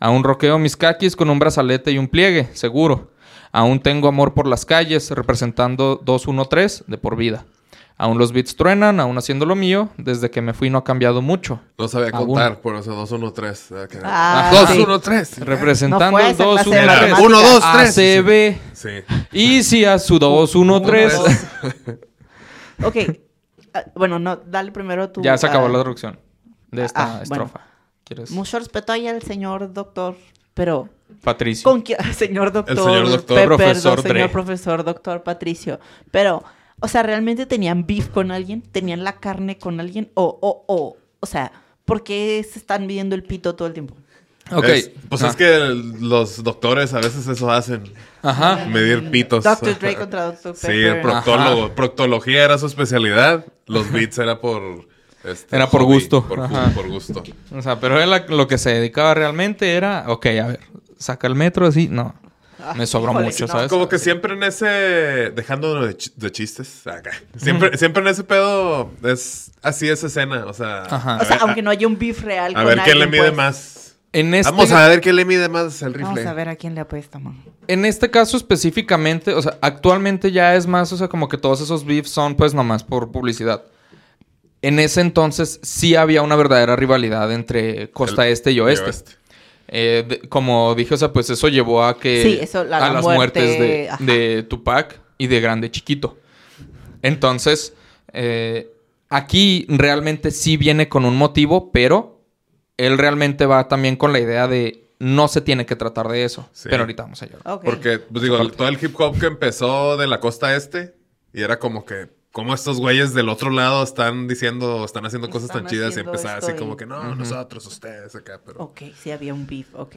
Aún roqueo mis caquis con un brazalete y un pliegue, seguro. Aún tengo amor por las calles, representando 213 de por vida. Aún los beats truenan, aún haciendo lo mío. Desde que me fui no ha cambiado mucho. No sabía Aún. contar, por eso 213. Ah, que- Ah, 213. Representando No fue el esa clase de 213. matemáticas. Uno, dos, tres. ACB. Sí. Y si a su 213. Ok. Ah, bueno, no, dale primero tu... ya se acabó ah, la traducción de esta Ah, bueno. estrofa. ¿Quieres? Mucho respeto ahí al señor doctor, pero Patricio. con señor doctor, señor doctor. Pe- Profesor perdón, señor Dre. profesor doctor Patricio, pero, o sea, realmente tenían beef con alguien, tenían la carne con alguien, o, o, o, o sea, ¿por qué se están midiendo el pito todo el tiempo? Ok. Es- pues Ah. es que el- los doctores a veces eso hacen. Ajá. Medir pitos. Dr. Dre contra Dr. Sí, Pepper. el proctólogo. Proctología era su especialidad. Los beats era por... este, Era por hobby, gusto. Por, Ajá. por gusto. O sea, pero él lo que se dedicaba realmente era, ok, a ver, saca el metro así, no. Me sobró híjole, mucho, no. ¿sabes? Como que siempre en ese... Dejando de, ch- de chistes. Acá. Siempre, siempre en ese pedo es... Así es escena. O sea... Ajá. O sea, ver- aunque no haya un beef real A con ver quién le mide pues. más. En este, Vamos a ver quién le mide más el rifle. Vamos a ver a quién le apuesta, man. en este caso específicamente, o sea, actualmente ya es más, o sea, como que todos esos beefs son pues nomás por publicidad. En ese entonces sí había una verdadera rivalidad entre costa El- este y oeste. Eh, de- como dije, o sea, pues eso llevó a que Sí, eso, la- a la las muerte, muertes de, Tupac y de Grande Chiquito. Entonces, eh, aquí realmente sí viene con un motivo, pero él realmente va también con la idea de no se tiene que tratar de eso. Sí. Pero ahorita vamos a llegar. Ok. Porque, pues digo, todo el hip hop que empezó de la costa este y era como que, como estos güeyes del otro lado están diciendo, están haciendo cosas Están tan chidas y esto así y- como que, no, nosotros, ustedes acá, pero... Ok, sí había un beef, ok.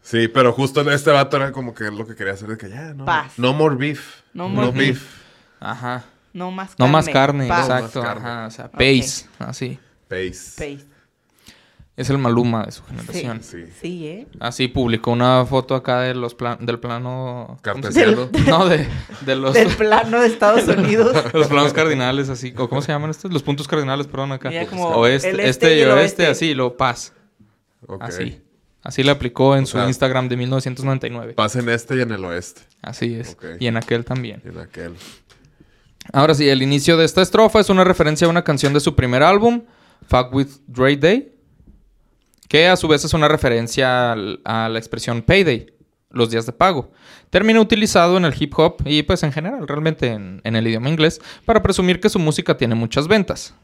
Sí, pero justo en este vato era como que lo que quería hacer de que ya, no, Paz. no more beef. No No, more beef. Ajá. No más carne. No más carne, Paz. exacto. No más carne. Ajá, o sea, pace, así. Pace. Pace. Es el Maluma de su generación. Sí. Sí, ¿eh? Así publicó una foto acá de los plan- del plano... ¿cómo se Cartesiano. No, de, de los... Del plano de Estados Unidos. Los planos cardinales, así. ¿o ¿Cómo se llaman estos? Los puntos cardinales, perdón, acá. Mira, como Oeste, el este, este y oeste, oeste. así, luego paz. Ok. Así. Así le aplicó en su sea, Instagram de 1999. Pasa en este y en el oeste. Así es. Y en aquel también. Y en aquel. Ahora sí, el inicio de esta estrofa es una referencia a una canción de su primer álbum, Fuck With Dre Day, que a su vez es una referencia a la expresión payday, los días de pago. Término utilizado en el hip hop y pues en general, realmente en, en el idioma inglés, para presumir que su música tiene muchas ventas.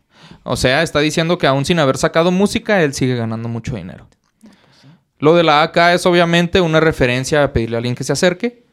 O sea, está diciendo que aún sin haber sacado música, él sigue ganando mucho dinero. Lo de la AK es obviamente una referencia a pedirle a alguien que se acerque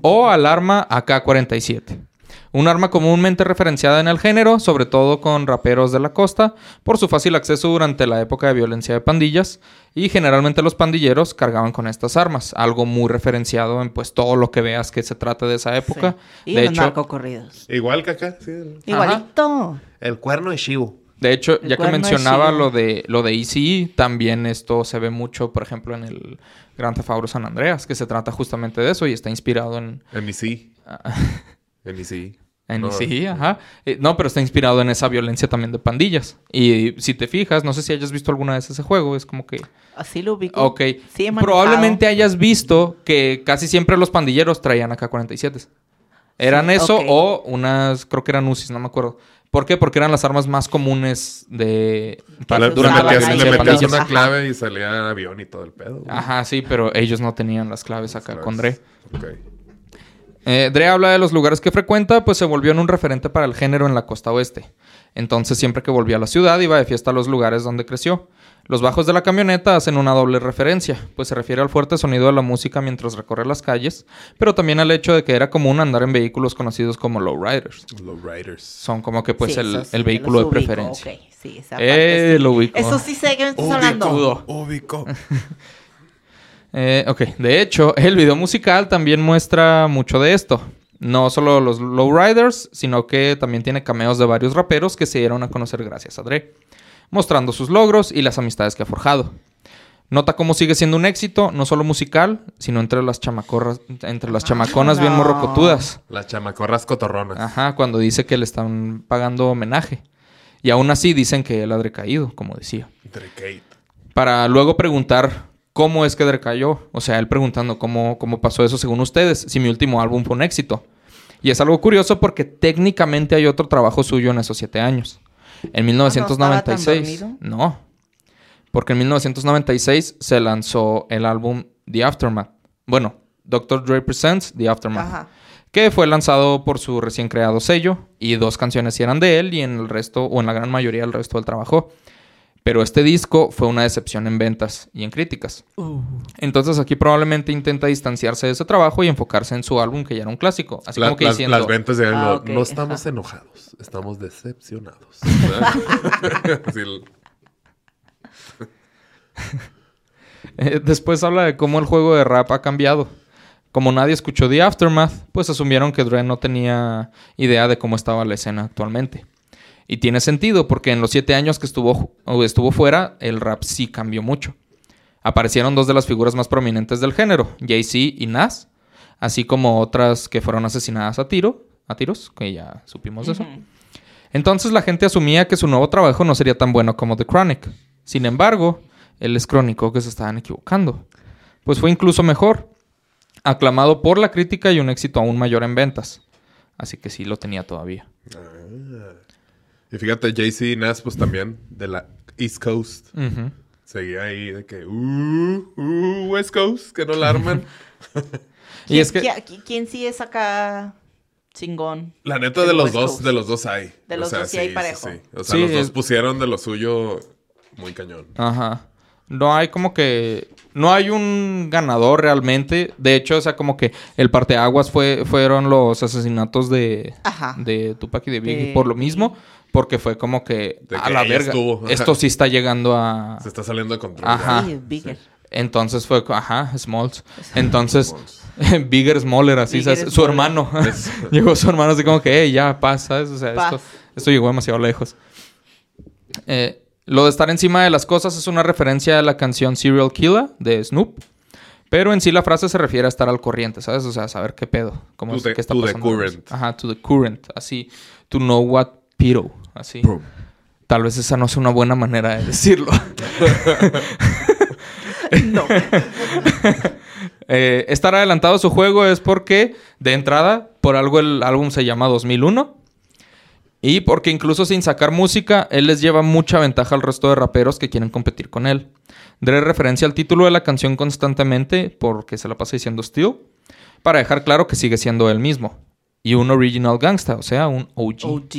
o al arma AK-47. Un arma comúnmente referenciada en el género, sobre todo con raperos de la costa, por su fácil acceso durante la época de violencia de pandillas, y generalmente los pandilleros cargaban con estas armas, algo muy referenciado en pues todo lo que veas que se trata de esa época. Sí. Y De los hecho, narcocorridos. Igual que acá, sí. Igualito. El cuerno de Shivo. de hecho, El ya que mencionaba lo de lo de ECE, también esto se ve mucho, por ejemplo, en el Gran Theft Auto San Andreas, que se trata justamente de eso y está inspirado en En mi sí. En. En sí, ajá. Eh, no, pero está inspirado en esa violencia también de pandillas. Y si te fijas, no sé si hayas visto alguna vez ese juego, es como que... Así lo ubico. Ok. Sí. Probablemente hayas visto que casi siempre los pandilleros traían acá 47. Eran Sí, eso o unas, creo que eran UCIs, no me acuerdo. ¿Por qué? Porque eran las armas más comunes de... para- Le, durante la metías, le metías una Ajá. clave y salía avión y todo el pedo. güey. Ajá, sí, pero ellos no tenían las claves acá Claves. con Dre. Ok. Eh, Dre habla de los lugares que frecuenta, pues se volvió en un referente para el género en la costa oeste. Entonces, siempre que volvía a la ciudad, iba de fiesta a los lugares donde creció. Los bajos de la camioneta hacen una doble referencia, pues se refiere al fuerte sonido de la música mientras recorre las calles, pero también al hecho de que era común andar en vehículos conocidos como lowriders. Los Riders. Son como que pues Sí, el, sí, vehículo de ubico, preferencia. ok, sí, esa Eh, parte sí. lo ubico. Eso sí sé que me estás hablando. Ubicudo. Ubico. Eh, ok, de hecho, el video musical también muestra mucho de esto. No solo los lowriders, sino que también tiene cameos de varios raperos que se dieron a conocer gracias a Dre, mostrando sus logros y las amistades que ha forjado. Nota cómo sigue siendo un éxito, no solo musical, sino entre las chamacorras, entre las chamaconas bien morrocotudas. Las chamacorras cotorronas. Ajá, cuando dice que le están pagando homenaje. Y aún así dicen que él ha decaído, como decía para luego preguntar cómo es que decayó. O sea, él preguntando cómo, cómo pasó eso según ustedes, si mi último álbum fue un éxito. Y es algo curioso porque técnicamente hay otro trabajo suyo en esos siete años. En 1996. Ah, estaba tan no. Porque en 1996 se lanzó el álbum The Aftermath. Bueno, Dr. Dre Presents The Aftermath. Ajá. Que fue lanzado por su recién creado sello. Y dos canciones eran de él y en el resto, o en la gran mayoría, el resto del trabajo. Pero este disco fue una decepción en ventas y en críticas. Entonces aquí probablemente intenta distanciarse de ese trabajo y enfocarse en su álbum que ya era un clásico. Así La- como que las, diciendo... las ventas de Ah, no, estamos ajá. enojados, estamos decepcionados. Eh, Después habla de cómo el juego de rap ha cambiado. Como nadie escuchó The Aftermath, pues asumieron que Dre no tenía idea de cómo estaba la escena actualmente. Y tiene sentido, porque en los siete años que estuvo, o estuvo fuera, el rap sí cambió mucho. Aparecieron dos de las figuras más prominentes del género, Jay-Z y Nas, así como otras que fueron asesinadas a tiro, a tiros, que ya supimos de eso. Entonces la gente asumía que su nuevo trabajo no sería tan bueno como The Chronic. Sin embargo, él les crónico que se estaban equivocando. Pues fue incluso mejor, aclamado por la crítica y un éxito aún mayor en ventas. Así que sí lo tenía todavía. Y fíjate, Jay-Z y Nas, pues también, de la East Coast. Ujú. Seguía ahí de que, uh, uh, West Coast, que no la arman. Y es que ¿Qui- qui- ¿Quién sí es acá chingón? La neta, de los West dos, Coast. de los dos hay. De los dos sí hay parejo. O sea, Sí, los dos pusieron de lo suyo muy cañón. Ajá. No hay como que. No hay un ganador realmente. De hecho, o sea, como que el parteaguas fue, fueron los asesinatos de, Ajá. de Tupac y de Biggie De por lo mismo. Porque fue como que. De a que la verga. estuvo. Esto sí está llegando a. Se está saliendo de control. Ajá. Sí, Bigger. Entonces fue. Ajá, Smalls. Entonces. Bigger Smaller, así. Bigger, ¿sabes? Su Smaller. hermano. llegó su hermano así como que, hey, ya, pasa. ¿sabes? O sea, Paz. esto, esto llegó demasiado lejos. Eh, lo de estar encima de las cosas es una referencia a la canción Serial Killer de Snoop. Pero en sí la frase se refiere a estar al corriente, ¿sabes? O sea, saber qué pedo. Cómo To es, the- qué está to the pasando. current. Ajá, to the current. Así. To know what piro. Así. Tal vez esa no sea una buena manera de decirlo. No. Eh, estar adelantado a su juego es porque, de entrada, por algo el álbum se llama 2001. Y porque incluso sin sacar música, él les lleva mucha ventaja al resto de raperos que quieren competir con él. Dre referencia al título de la canción constantemente porque se la pasa diciendo Still, para dejar claro que sigue siendo él mismo. Y un original gangsta, o sea, un OG. OG.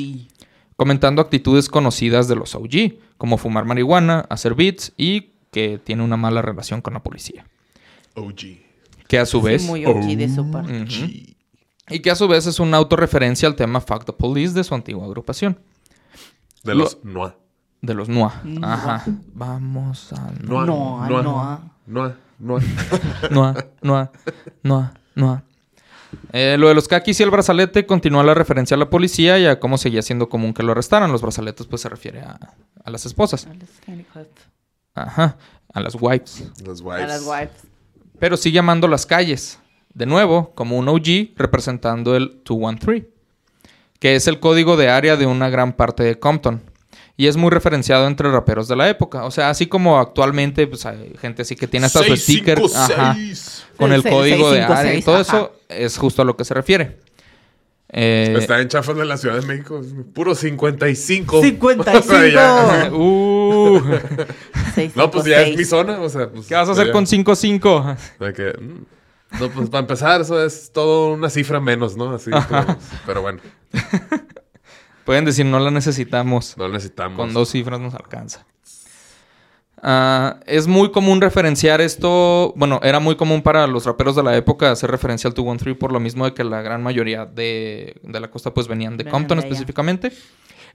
Comentando actitudes conocidas de los OG, como fumar marihuana, hacer beats y que tiene una mala relación con la policía. OG. Que a su Sí, vez... muy OG de su parte. Y que a su vez es una autorreferencia al tema Fuck the Police de su antigua agrupación. De Lo- los Noa. De los. Noa. Ajá. Vamos a... Noa. Noa, Noa. Noa. Noa. Noa. NUA, NUA. Eh, lo de los kakis y el brazalete continúa la referencia a la policía y a cómo seguía siendo común que lo arrestaran. Los brazaletes pues se refiere a, a las esposas. A las. Ajá. A las wipes. Los A wives. las wives. Pero sigue amando las calles. De nuevo, como un OG representando el 213, que es el código de área de una gran parte de Compton. Y es muy referenciado entre raperos de la época. O sea, así como actualmente pues, hay gente así que tiene hasta su sticker ajá, 656. con el Sí, código de área y 656, todo ajá. eso, es justo a lo que se refiere. Eh, Está en chafas de la Ciudad de México. Puro 55. 55. O sea, ya- uh, No, pues ya es mi zona. O sea, pues, ¿Qué vas a hacer ya- con 5-5? de que, mm, no, pues para empezar, eso es todo una cifra menos, ¿no? Así, pero, pero bueno, Pueden decir, no la necesitamos. no necesitamos. Con dos cifras nos alcanza. Ah, es muy común referenciar esto. Bueno, era muy común para los raperos de la época hacer referencia al 213 por lo mismo de que la gran mayoría de, de la costa pues venían de Compton de específicamente.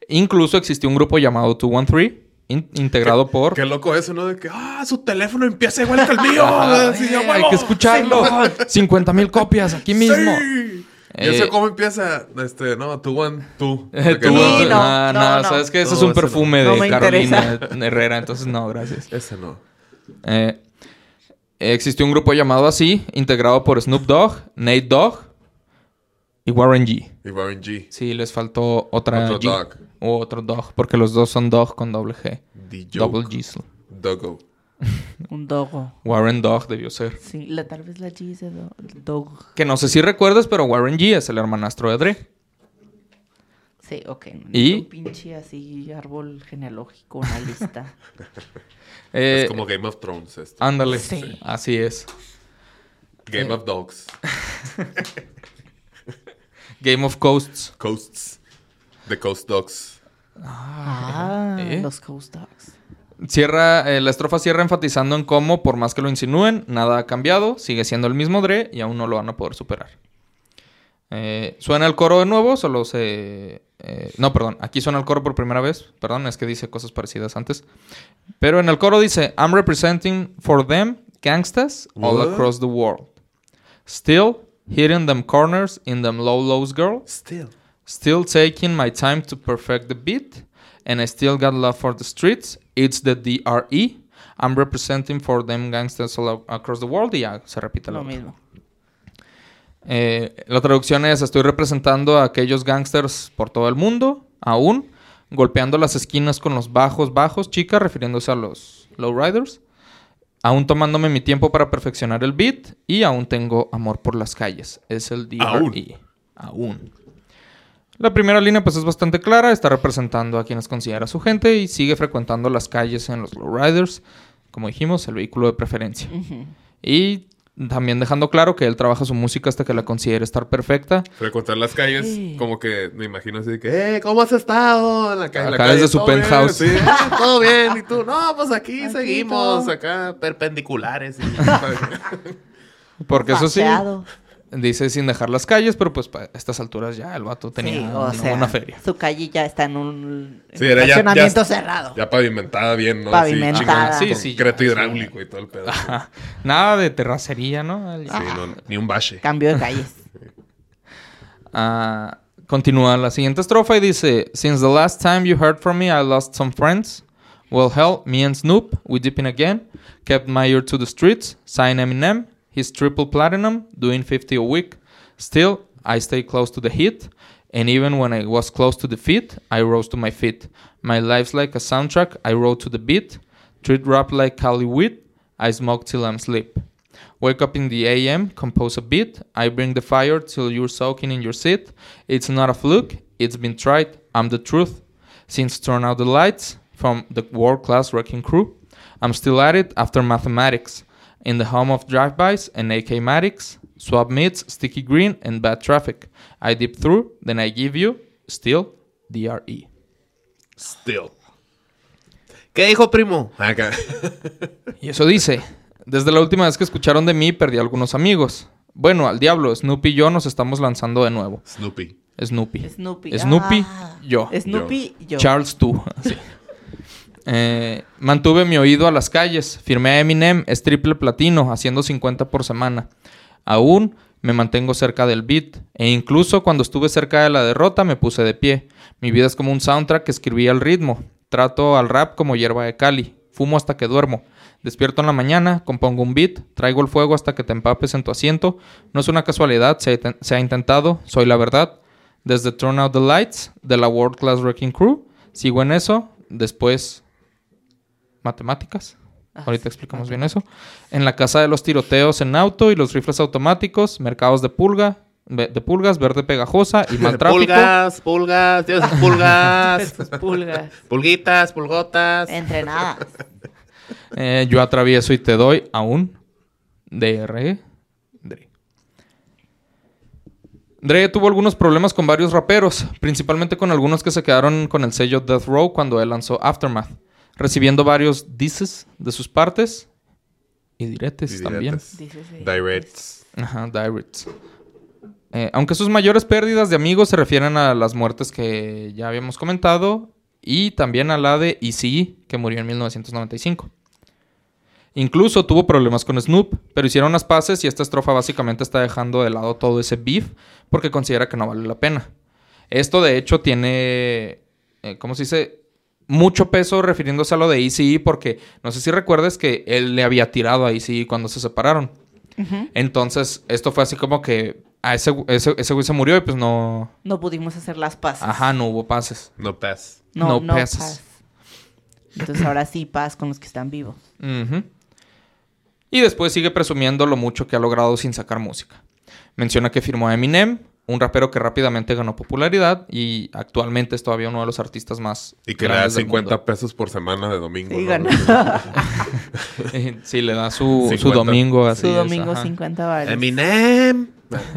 Incluso existió un grupo llamado 213, in- integrado por. Qué loco eso, ¿no? De que, ah, su teléfono empieza igual que el mío. Así, eh, hay que escucharlo. 50 mil copias aquí mismo. Sí. ¿Y Eh, eso cómo empieza? Este, no, tú, one, tú. Eh, tú, ah, no, no, no, no. sabes que ese es un perfume No de Carolina Herrera, entonces no, gracias. Ese no. Eh, existió un grupo llamado así, integrado por Snoop Dogg, Nate Dogg y Warren G. Y Warren G. Sí, les faltó otra Otro G. Dogg. O otro Dogg, porque los dos son Dogg con doble G. The Double. G. Doggo. Un dogo. Warren Dogg debió ser. Sí, la, tal vez la G es de do- dog. Que no sé si recuerdas, pero Warren G es el hermanastro de Dre. Sí, ok. ¿Y? Un pinche así árbol genealógico, una lista. Eh, es como Game of Thrones esto. Ándale, Sí. así es. Game of Dogs. Game of Coasts. Coasts. The Coast Dogs. Ah, ¿eh? los Coast Dogs. Cierra, eh, la estrofa cierra enfatizando en cómo, por más que lo insinúen, nada ha cambiado, sigue siendo el mismo Dre y aún no lo van a poder superar. Eh, suena el coro de nuevo, solo se... eh, no, perdón, aquí suena el coro por primera vez. Perdón, es que dice cosas parecidas antes. Pero en el coro dice, I'm representing for them gangstas all What? across the world. Still hitting them corners in them low lows girl. Still. Still taking my time to perfect the beat. And I still got love for the streets. It's the DRE. I'm representing for them gangsters all across the world. Y ya se repite la Lo mismo. Eh, la traducción es: Estoy representando a aquellos gangsters por todo el mundo, aún, golpeando las esquinas con los bajos, bajos, chicas, refiriéndose a los lowriders. Aún tomándome mi tiempo para perfeccionar el beat y aún tengo amor por las calles. Es el DRE. Aún. Aún. La primera línea pues es bastante clara, está representando a quienes considera su gente y sigue frecuentando las calles en los lowriders, como dijimos, el vehículo de preferencia. Y también dejando claro que él trabaja su música hasta que la considere estar perfecta. Frecuentar las calles, Sí. como que me imagino así de que, eh, ¿cómo has estado? En la calle. Acá la calle, desde su "Todo bien", penthouse. sí, "Eh, todo bien. Y tú, no, pues aquí, Aquí seguimos, todo. acá, perpendiculares. Porque eso sí. Dice sin dejar las calles, pero pues a estas alturas ya el vato tenía Sí, o una sea, buena feria. Su calle ya está en un Sí, era ya- ya- estacionamiento cerrado. ya pavimentada bien, ¿no? Pavimentada. Sí, chingón, sí, Concreto hidráulico y todo el pedo. Ajá. Nada de terracería, ¿no? El- no, ni un bache. Cambio de calles. Ah, continúa la siguiente estrofa y dice: Since the last time you heard from me, I lost some friends. Well, hell, me and Snoop, we dipping again. Kept my ear to the streets. Sign Eminem, he's triple platinum, doing 50 a week. Still, I stay close to the heat. And even when I was close to the defeat, I rose to my feet. My life's like a soundtrack, I wrote to the beat. Treat rap like Cali weed, I smoke till I'm asleep. Wake up in the AM, compose a beat. I bring the fire till you're soaking in your seat. It's not a fluke, it's been tried. I'm the truth. Since turn out the lights from the world class wrecking crew, I'm still at it after mathematics. In the home of drive-bys and AK Matics, swap meets, sticky green, and bad traffic. I dip through, then I give you, still, DRE. Still. ¿Qué dijo, primo? Acá. Y eso dice, desde la última vez que escucharon de mí perdí algunos amigos. Bueno, al diablo, Snoopy y yo nos estamos lanzando de nuevo. Snoopy. Snoopy. Snoopy. Snoopy, Ah. yo. Snoopy, yo. Charles, tú. Así. Eh, mantuve mi oído a las calles. Firmé a Eminem, es triple platino, haciendo 50 por semana. Aún me mantengo cerca del beat. E incluso cuando estuve cerca de la derrota me puse de pie. Mi vida es como un soundtrack que escribí al ritmo. Trato al rap como hierba de Cali. Fumo hasta que duermo. Despierto en la mañana, compongo un beat, traigo el fuego hasta que te empapes en tu asiento. No es una casualidad, se se ha intentado, soy la verdad. Desde Turn Out the Lights, de la World Class Wrecking Crew. Sigo en eso. Después, matemáticas. Ah, Ahorita sí, explicamos bien eso. En la casa de los tiroteos en auto y los rifles automáticos, mercados de pulga, de pulgas, verde pegajosa y mal tráfico. Pulgas, pulgas, tienes pulgas. Sus pulgas. Pulguitas, pulgotas. Entrenadas. Eh, yo atravieso y te doy aún. DR. Dre. Dre tuvo algunos problemas con varios raperos, principalmente con algunos que se quedaron con el sello Death Row cuando él lanzó Aftermath, recibiendo varios dices de sus partes y diretes Y también. Directs. Ajá, directs. Eh, aunque sus mayores pérdidas de amigos se refieren a las muertes que ya habíamos comentado y también a la de ECE, que murió en 1995. Incluso tuvo problemas con Snoop, pero hicieron las paces y esta estrofa básicamente está dejando de lado todo ese beef porque considera que no vale la pena. Esto de hecho tiene, eh, ¿cómo se dice? Mucho peso refiriéndose a lo de ECE porque no sé si recuerdas que él le había tirado a ECE cuando se separaron. Entonces, esto fue así como que a ese, ese, ese güey se murió y pues no. No pudimos hacer las paces. Ajá, no hubo pases. No pass. No, no no, paz. Entonces ahora sí paz con los que están vivos. Y después sigue presumiendo lo mucho que ha logrado sin sacar música. Menciona que firmó a Eminem, un rapero que rápidamente ganó popularidad y actualmente es todavía uno de los artistas más. Y que le da grandes del 50 mundo. pesos por semana de domingo. Sí, ¿no? Eh, sí, le da su, su 50. domingo así. Su es, domingo ajá. 50 bares. Eminem.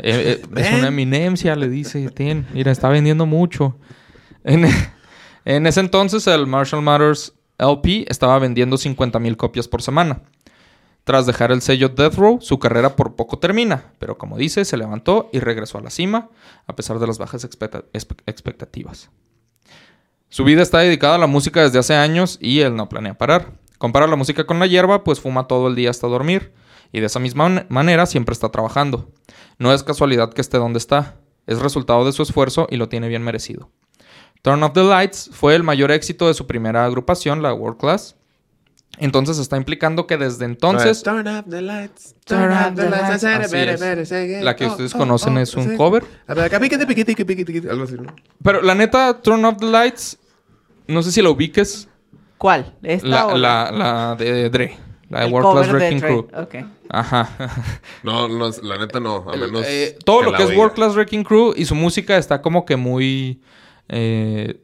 Eh, eh, es una eminencia, le dice. Ten, mira, está vendiendo mucho. En, en ese entonces, el Marshall Mathers LP estaba vendiendo 50.000 copias por semana. Tras dejar el sello Death Row, su carrera por poco termina, pero como dice, se levantó y regresó a la cima, a pesar de las bajas expectativas. Su vida está dedicada a la música desde hace años y él no planea parar. Compara la música con la hierba, pues fuma todo el día hasta dormir, y de esa misma man- manera siempre está trabajando. No es casualidad que esté donde está, es resultado de su esfuerzo y lo tiene bien merecido. Turn Off the Lights fue el mayor éxito de su primera agrupación, la World Class. Entonces está implicando que desde entonces Turn up the lights. Turn up the lights. Así es. La que ustedes conocen es un cover. Algo así, ¿no? Pero la neta, Turn Off the Lights, no sé si la ubiques. ¿Cuál? ¿Esta La, o la, la de Dre, la de el World Class Wrecking? Crew. Ok. Ajá. No, no, la neta no. A menos. eh, todo lo que es. World Class Wrecking Crew y su música está como que muy. eh,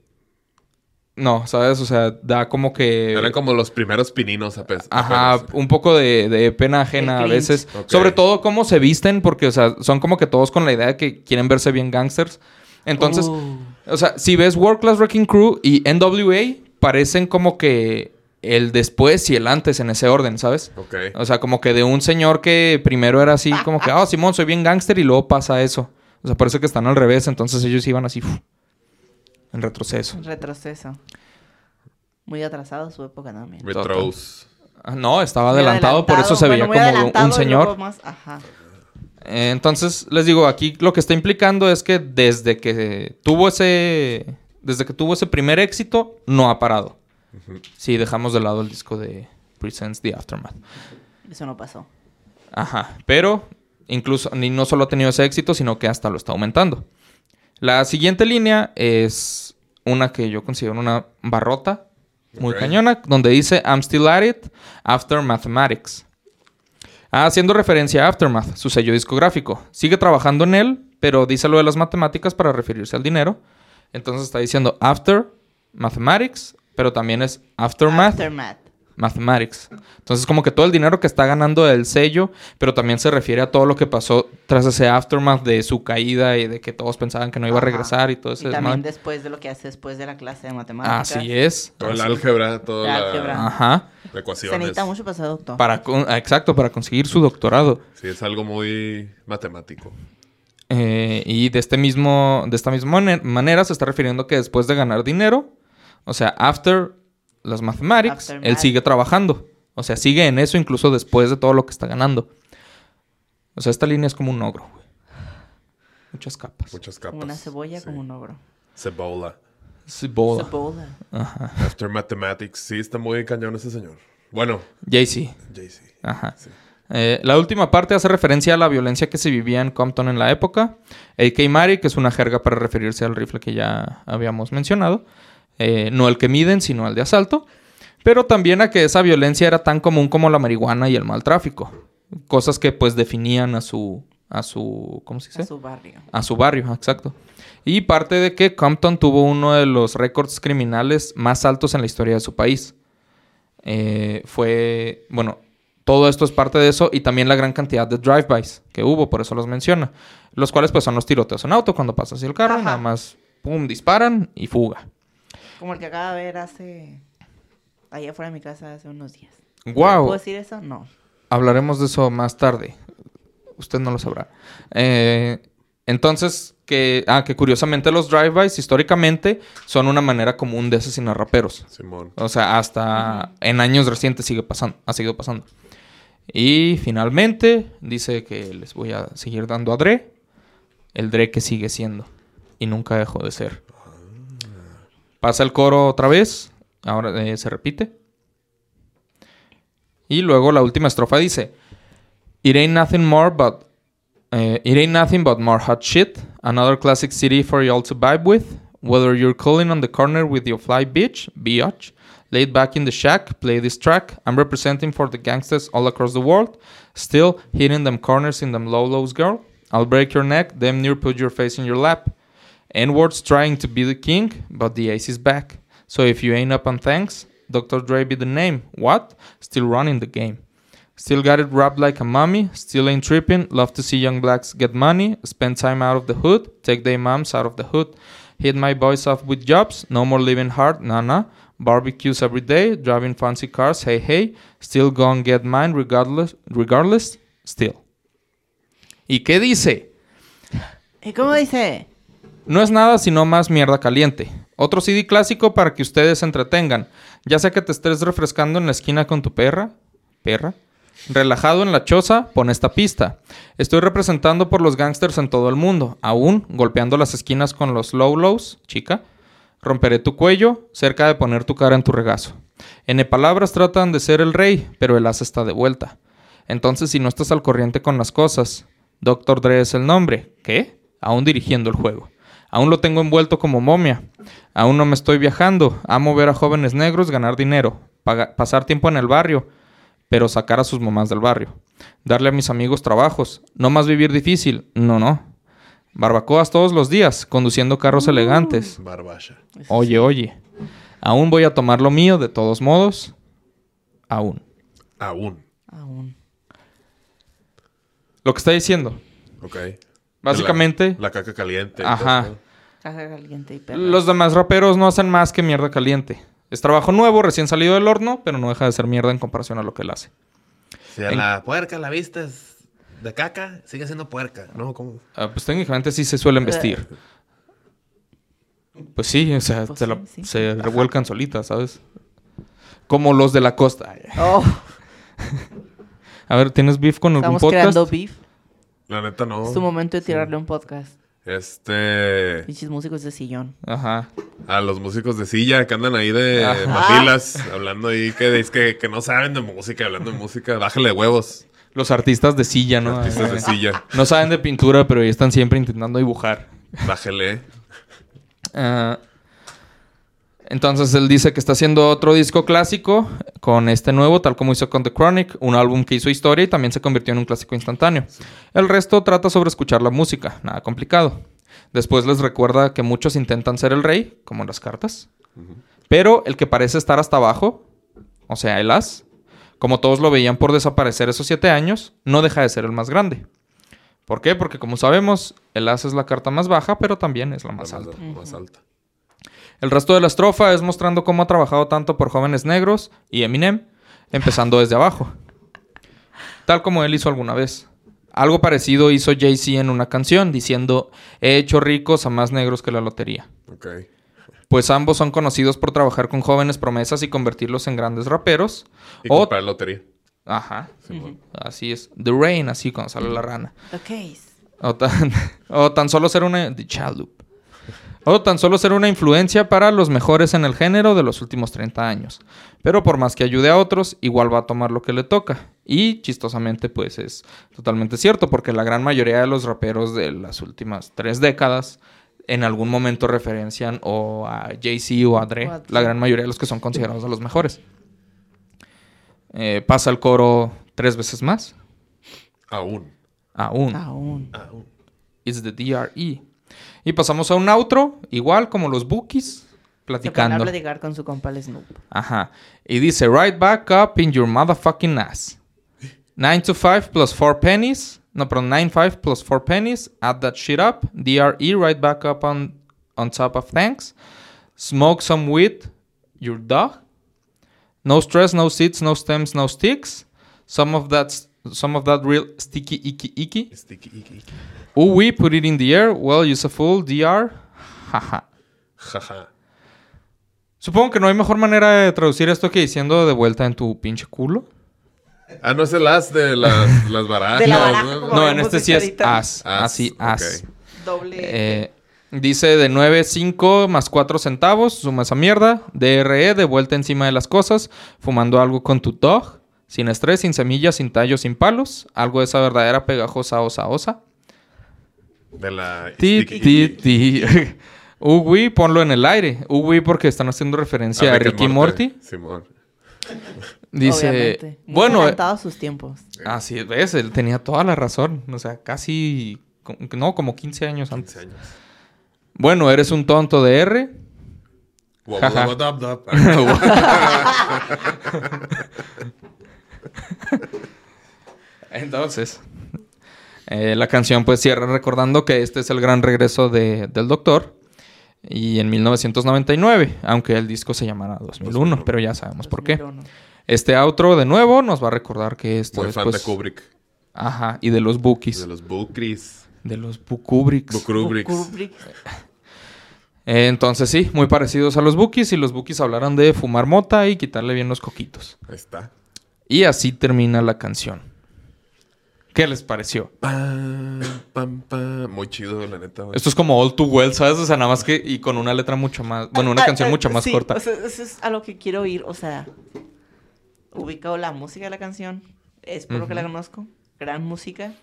no, ¿sabes? O sea, da como que. Eran como los primeros pininos a pes- Ajá, apenas. un poco de, de pena ajena a veces. Sobre todo cómo se visten, porque, o sea, son como que todos con la idea de que quieren verse bien gangsters. Entonces, Uh. o sea, si ves World Class Wrecking Crew y NWA, parecen como que el después y el antes en ese orden, ¿sabes? Ok. O sea, como que de un señor que primero era así, como que, ah, Simón, soy bien gángster, y luego pasa eso. O sea, parece que están al revés, entonces ellos iban así, uf, en retroceso. Retroceso. Muy atrasado su época también. Retros. Ah, No, estaba adelantado, por eso se bueno, veía como un señor. más- Ajá. Eh, Entonces, les digo, aquí lo que está implicando es que desde que tuvo ese. Desde que tuvo ese primer éxito, no ha parado. Si dejamos de lado el disco de Presents the Aftermath. Eso no pasó. Ajá. Pero incluso ni no solo ha tenido ese éxito, sino que hasta lo está aumentando. La siguiente línea es una que yo considero una barrota muy cañona, donde dice I'm still at it after mathematics. Haciendo referencia a Aftermath, su sello discográfico. Sigue trabajando en él, pero dice lo de las matemáticas para referirse al dinero. Entonces está diciendo after mathematics, pero también es aftermath Aftermath. Mathematics. Entonces, como que todo el dinero que está ganando el sello, pero también se refiere a todo lo que pasó tras ese aftermath de su caída y de que todos pensaban que no iba a Ajá. regresar y todo ese Y también después de lo que hace después de la clase de matemáticas. Así es. Todo el álgebra, toda La la, álgebra. Ajá. la Se ecuaciones. necesita mucho para ser doctor. Para con- exacto, para conseguir su doctorado. Sí, es algo muy matemático. Eh, y de este mismo, de esta misma mane- manera se está refiriendo que después de ganar dinero, o sea, after las mathematics, él sigue trabajando. O sea, sigue en eso incluso después de todo lo que está ganando. O sea, esta línea es como un ogro, güey. Muchas capas. Muchas Como capas. una cebolla, Sí. como un ogro. Cebolla. Cebolla. Cebolla. Ajá. After Mathematics. Sí, está muy cañón ese señor. Bueno, Jay-Z. Jay-Z. Ajá. Sí. Eh, la última parte hace referencia a la violencia que se vivía en Compton en la época. AK Mari, que es una jerga para referirse al rifle que ya habíamos mencionado. Eh, no el que miden, sino el de asalto. Pero también a que esa violencia era tan común como la marihuana y el mal tráfico. Cosas que pues definían a su... A su ¿Cómo se dice? A su barrio. A su barrio, exacto. Y parte de que Compton tuvo uno de los récords criminales más altos en la historia de su país. Eh, fue, bueno, todo esto es parte de eso y también la gran cantidad de drive-bys que hubo, por eso los menciona. Los cuales pues son los tiroteos en auto cuando pasa así el carro, Ajá. nada más, pum, disparan y fuga. Como el que acaba de ver hace... Allá afuera de mi casa hace unos días. ¡Wow! ¿Puedo decir eso? No. Hablaremos de eso más tarde. Usted no lo sabrá. Eh, entonces, que, ah, que curiosamente los drive-bys históricamente son una manera común de asesinar raperos. Simón. O sea, hasta en años recientes sigue pasando, ha seguido pasando. Y finalmente dice que les voy a seguir dando a Dre, el Dre que sigue siendo y nunca dejó de ser. Pasa el coro otra vez, ahora eh, se repite. Y luego la última estrofa dice: It ain't nothing more but eh, it ain't nothing but more hot shit. Another classic city for y'all to vibe with. Whether you're calling on the corner with your fly bitch, biatch, laid back in the shack, play this track. I'm representing for the gangsters all across the world. Still hitting them corners in them low lows, girl. I'll break your neck, damn near put your face in your lap. N-words trying to be the king, but the ace is back. So if you ain't up on thanks, Dr. Dre be the name. What? Still running the game. Still got it wrapped like a mummy. Still ain't tripping. Love to see young blacks get money. Spend time out of the hood. Take their moms out of the hood. Hit my boys off with jobs. No more living hard. Nah. Barbecues every day, driving fancy cars, hey hey, still gonna get mine regardless, regardless, still. ¿Y qué dice? ¿Y cómo dice? No es nada sino más mierda caliente. Otro CD clásico para que ustedes se entretengan. Ya sea que te estés refrescando en la esquina con tu perra, perra, relajado en la choza, pon esta pista. Estoy representando por los gangsters en todo el mundo, aún golpeando las esquinas con los low lows, chica. Romperé tu cuello, cerca de poner tu cara en tu regazo. En palabras tratan de ser el rey, pero el as está de vuelta. Entonces, si no estás al corriente con las cosas, Doctor Dre es el nombre. ¿Qué? Aún dirigiendo el juego. Aún lo tengo envuelto como momia. Aún no me estoy viajando. Amo ver a jóvenes negros ganar dinero, pasar tiempo en el barrio, pero sacar a sus mamás del barrio. Darle a mis amigos trabajos. No más vivir difícil. No, no. Barbacoas todos los días, conduciendo carros uh. elegantes. Barbacha. Oye, oye. Aún voy a tomar lo mío, de todos modos. Aún. Aún. Aún. Lo que está diciendo. Ok. Básicamente. La, caca caliente. Ajá. Caca caliente y perra. Los demás raperos no hacen más que mierda caliente. Es trabajo nuevo, recién salido del horno, pero no deja de ser mierda en comparación a lo que él hace. Si a la puerca la vista es de caca, sigue siendo puerca, ¿no? Ah, pues técnicamente sí se suelen vestir. Pues sí, o sea, pues se, revuelcan solitas, ¿sabes? Como los de la costa. Oh. a ver, ¿tienes beef con algún podcast? creando beef. La neta no. Es tu momento de tirarle un podcast. Este. Pinches músicos de sillón. Ajá. A los músicos de silla que andan ahí de papilas, hablando ahí que, que, que no saben de música, hablando de música, bájale huevos. Los artistas de silla, ¿no? artistas de silla. No saben de pintura, pero están siempre intentando dibujar. Bájale. Ah, entonces él dice que está haciendo otro disco clásico con este nuevo, tal como hizo con The Chronic, un álbum que hizo historia y también se convirtió en un clásico instantáneo. El resto trata sobre escuchar la música, nada complicado. Después les recuerda que muchos intentan ser el rey, como en las cartas, pero el que parece estar hasta abajo, o sea, el as, como todos lo veían por desaparecer esos siete años, no deja de ser el más grande. ¿Por qué? Porque como sabemos, el as es la carta más baja, pero también es la más alta. Más alta. El resto de la estrofa es mostrando cómo ha trabajado tanto por jóvenes negros y Eminem, empezando desde abajo. Tal como él hizo alguna vez. Algo parecido hizo Jay-Z en una canción, diciendo, he hecho ricos a más negros que la lotería. Pues ambos son conocidos por trabajar con jóvenes promesas y convertirlos en grandes raperos. Y o... comprar lotería. Ajá. Así es. The Rain, así cuando sale la rana. The O tan, o tan solo ser una... The Chalup. O tan solo ser una influencia para los mejores en el género de los últimos 30 años. Pero por más que ayude a otros, igual va a tomar lo que le toca. Y chistosamente, pues es totalmente cierto, porque la gran mayoría de los raperos de las últimas tres décadas en algún momento referencian o a Jay-Z o a Dre, la gran mayoría de los que son considerados los mejores. Eh, pasa el coro tres veces más. Aún. Aún. Aún. Aún. It's the DRE. Y pasamos a un outro, igual como los bookies, platicando. Se a platicar con su compa el Snoop. Ajá. Y dice, right back up in your motherfucking ass. 9 to 5 plus 4 pennies. No, perdón, 9 5 plus 4 pennies. Add that shit up. DRE, right back up on, on top of thanks. Smoke some weed, your dog. No stress, no seeds, no stems, no sticks. Some of that, some of that real sticky icky icky. Sticky icky icky. Oh, we put it in the air. Well, use a full DR. Jaja. Jaja. Supongo que no hay mejor manera de traducir esto que diciendo de vuelta en tu pinche culo. Ah, no es el as de las, las barajas. ¿no? en este sí es as. Así, as. Doble. Eh, dice de 9, 5 más 4 centavos. Suma esa mierda. DRE, de vuelta encima de las cosas. Fumando algo con tu dog. Sin estrés, sin semillas, sin tallos, sin palos. Algo de esa verdadera pegajosa osa osa. De la... Ti, ti, ti. Uwi, ponlo en el aire. Uwi porque están haciendo referencia a, Ricky Morty. Simón. Dice... Bueno... Bueno... sus tiempos. Así ves, él tenía toda la razón. O sea, casi... No, como 15 años antes. 15 años. Bueno, eres un tonto de R. Entonces, eh, la canción pues cierra recordando que este es el gran regreso del doctor. Y en 1999, aunque el disco se llamara 2001, pero ya sabemos por qué. Este outro, de nuevo, nos va a recordar que esto Muy es, fan pues, de Kubrick. Ajá, y de los Bookies. De los Bookries. De los. Kubricks. Kubrick. Eh, entonces sí, muy parecidos a los Bookies. Y los Bookies hablaron de fumar mota y quitarle bien los coquitos. Ahí está. Y así termina la canción. ¿Qué les pareció? Pam, pam, pam. Muy chido, la neta. güey. Esto es como All Too Well, ¿sabes? O sea, nada más que... Y con una letra mucho más... Bueno, una Ah, canción ah, mucho más sí, corta. O sea, eso es a lo que quiero ir. O sea, ubicado la música de la canción. Es por lo que la conozco. Gran música.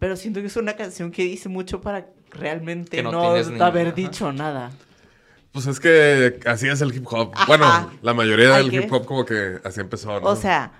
Pero siento que es una canción que dice mucho para realmente Que no no, tienes ni- haber ajá. dicho nada. Pues es que así es el hip hop. Ajá. Bueno, la mayoría del hip hop como que así empezó, ¿no? O sea,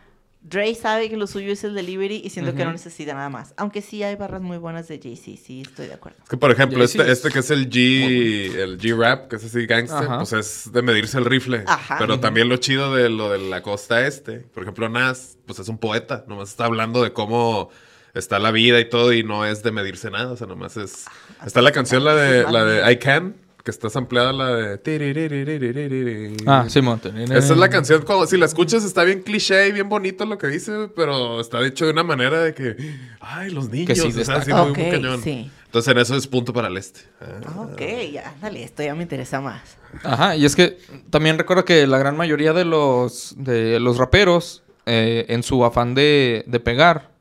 Dre sabe que lo suyo es el delivery y siento que no necesita nada más. Aunque sí hay barras muy buenas de Jay-Z, sí, estoy de acuerdo. Es que, por ejemplo, este, es este que es el G, el G-Rap, que es así gangster, Ajá. pues es de medirse el rifle. Ajá. Pero también lo chido de lo de la costa este. Por ejemplo, Nas, pues es un poeta. Nomás está hablando de cómo está la vida y todo y no es de medirse nada. O sea, nomás es... Está la canción, la de, la de I Can, que está sampleada la de... Ah, Simón. Esa es la canción, como, si la escuchas está bien cliché y bien bonito lo que dice, pero está dicho de una manera de que, ay, los niños, sí o sea, destaca. así muy, cañón. sí. Entonces en eso es punto para el este. Ah. Ah, Ok, ya, dale, esto ya me interesa más. Ajá, y es que también recuerdo que la gran mayoría de los, de los raperos, eh, en su afán de, de pegar,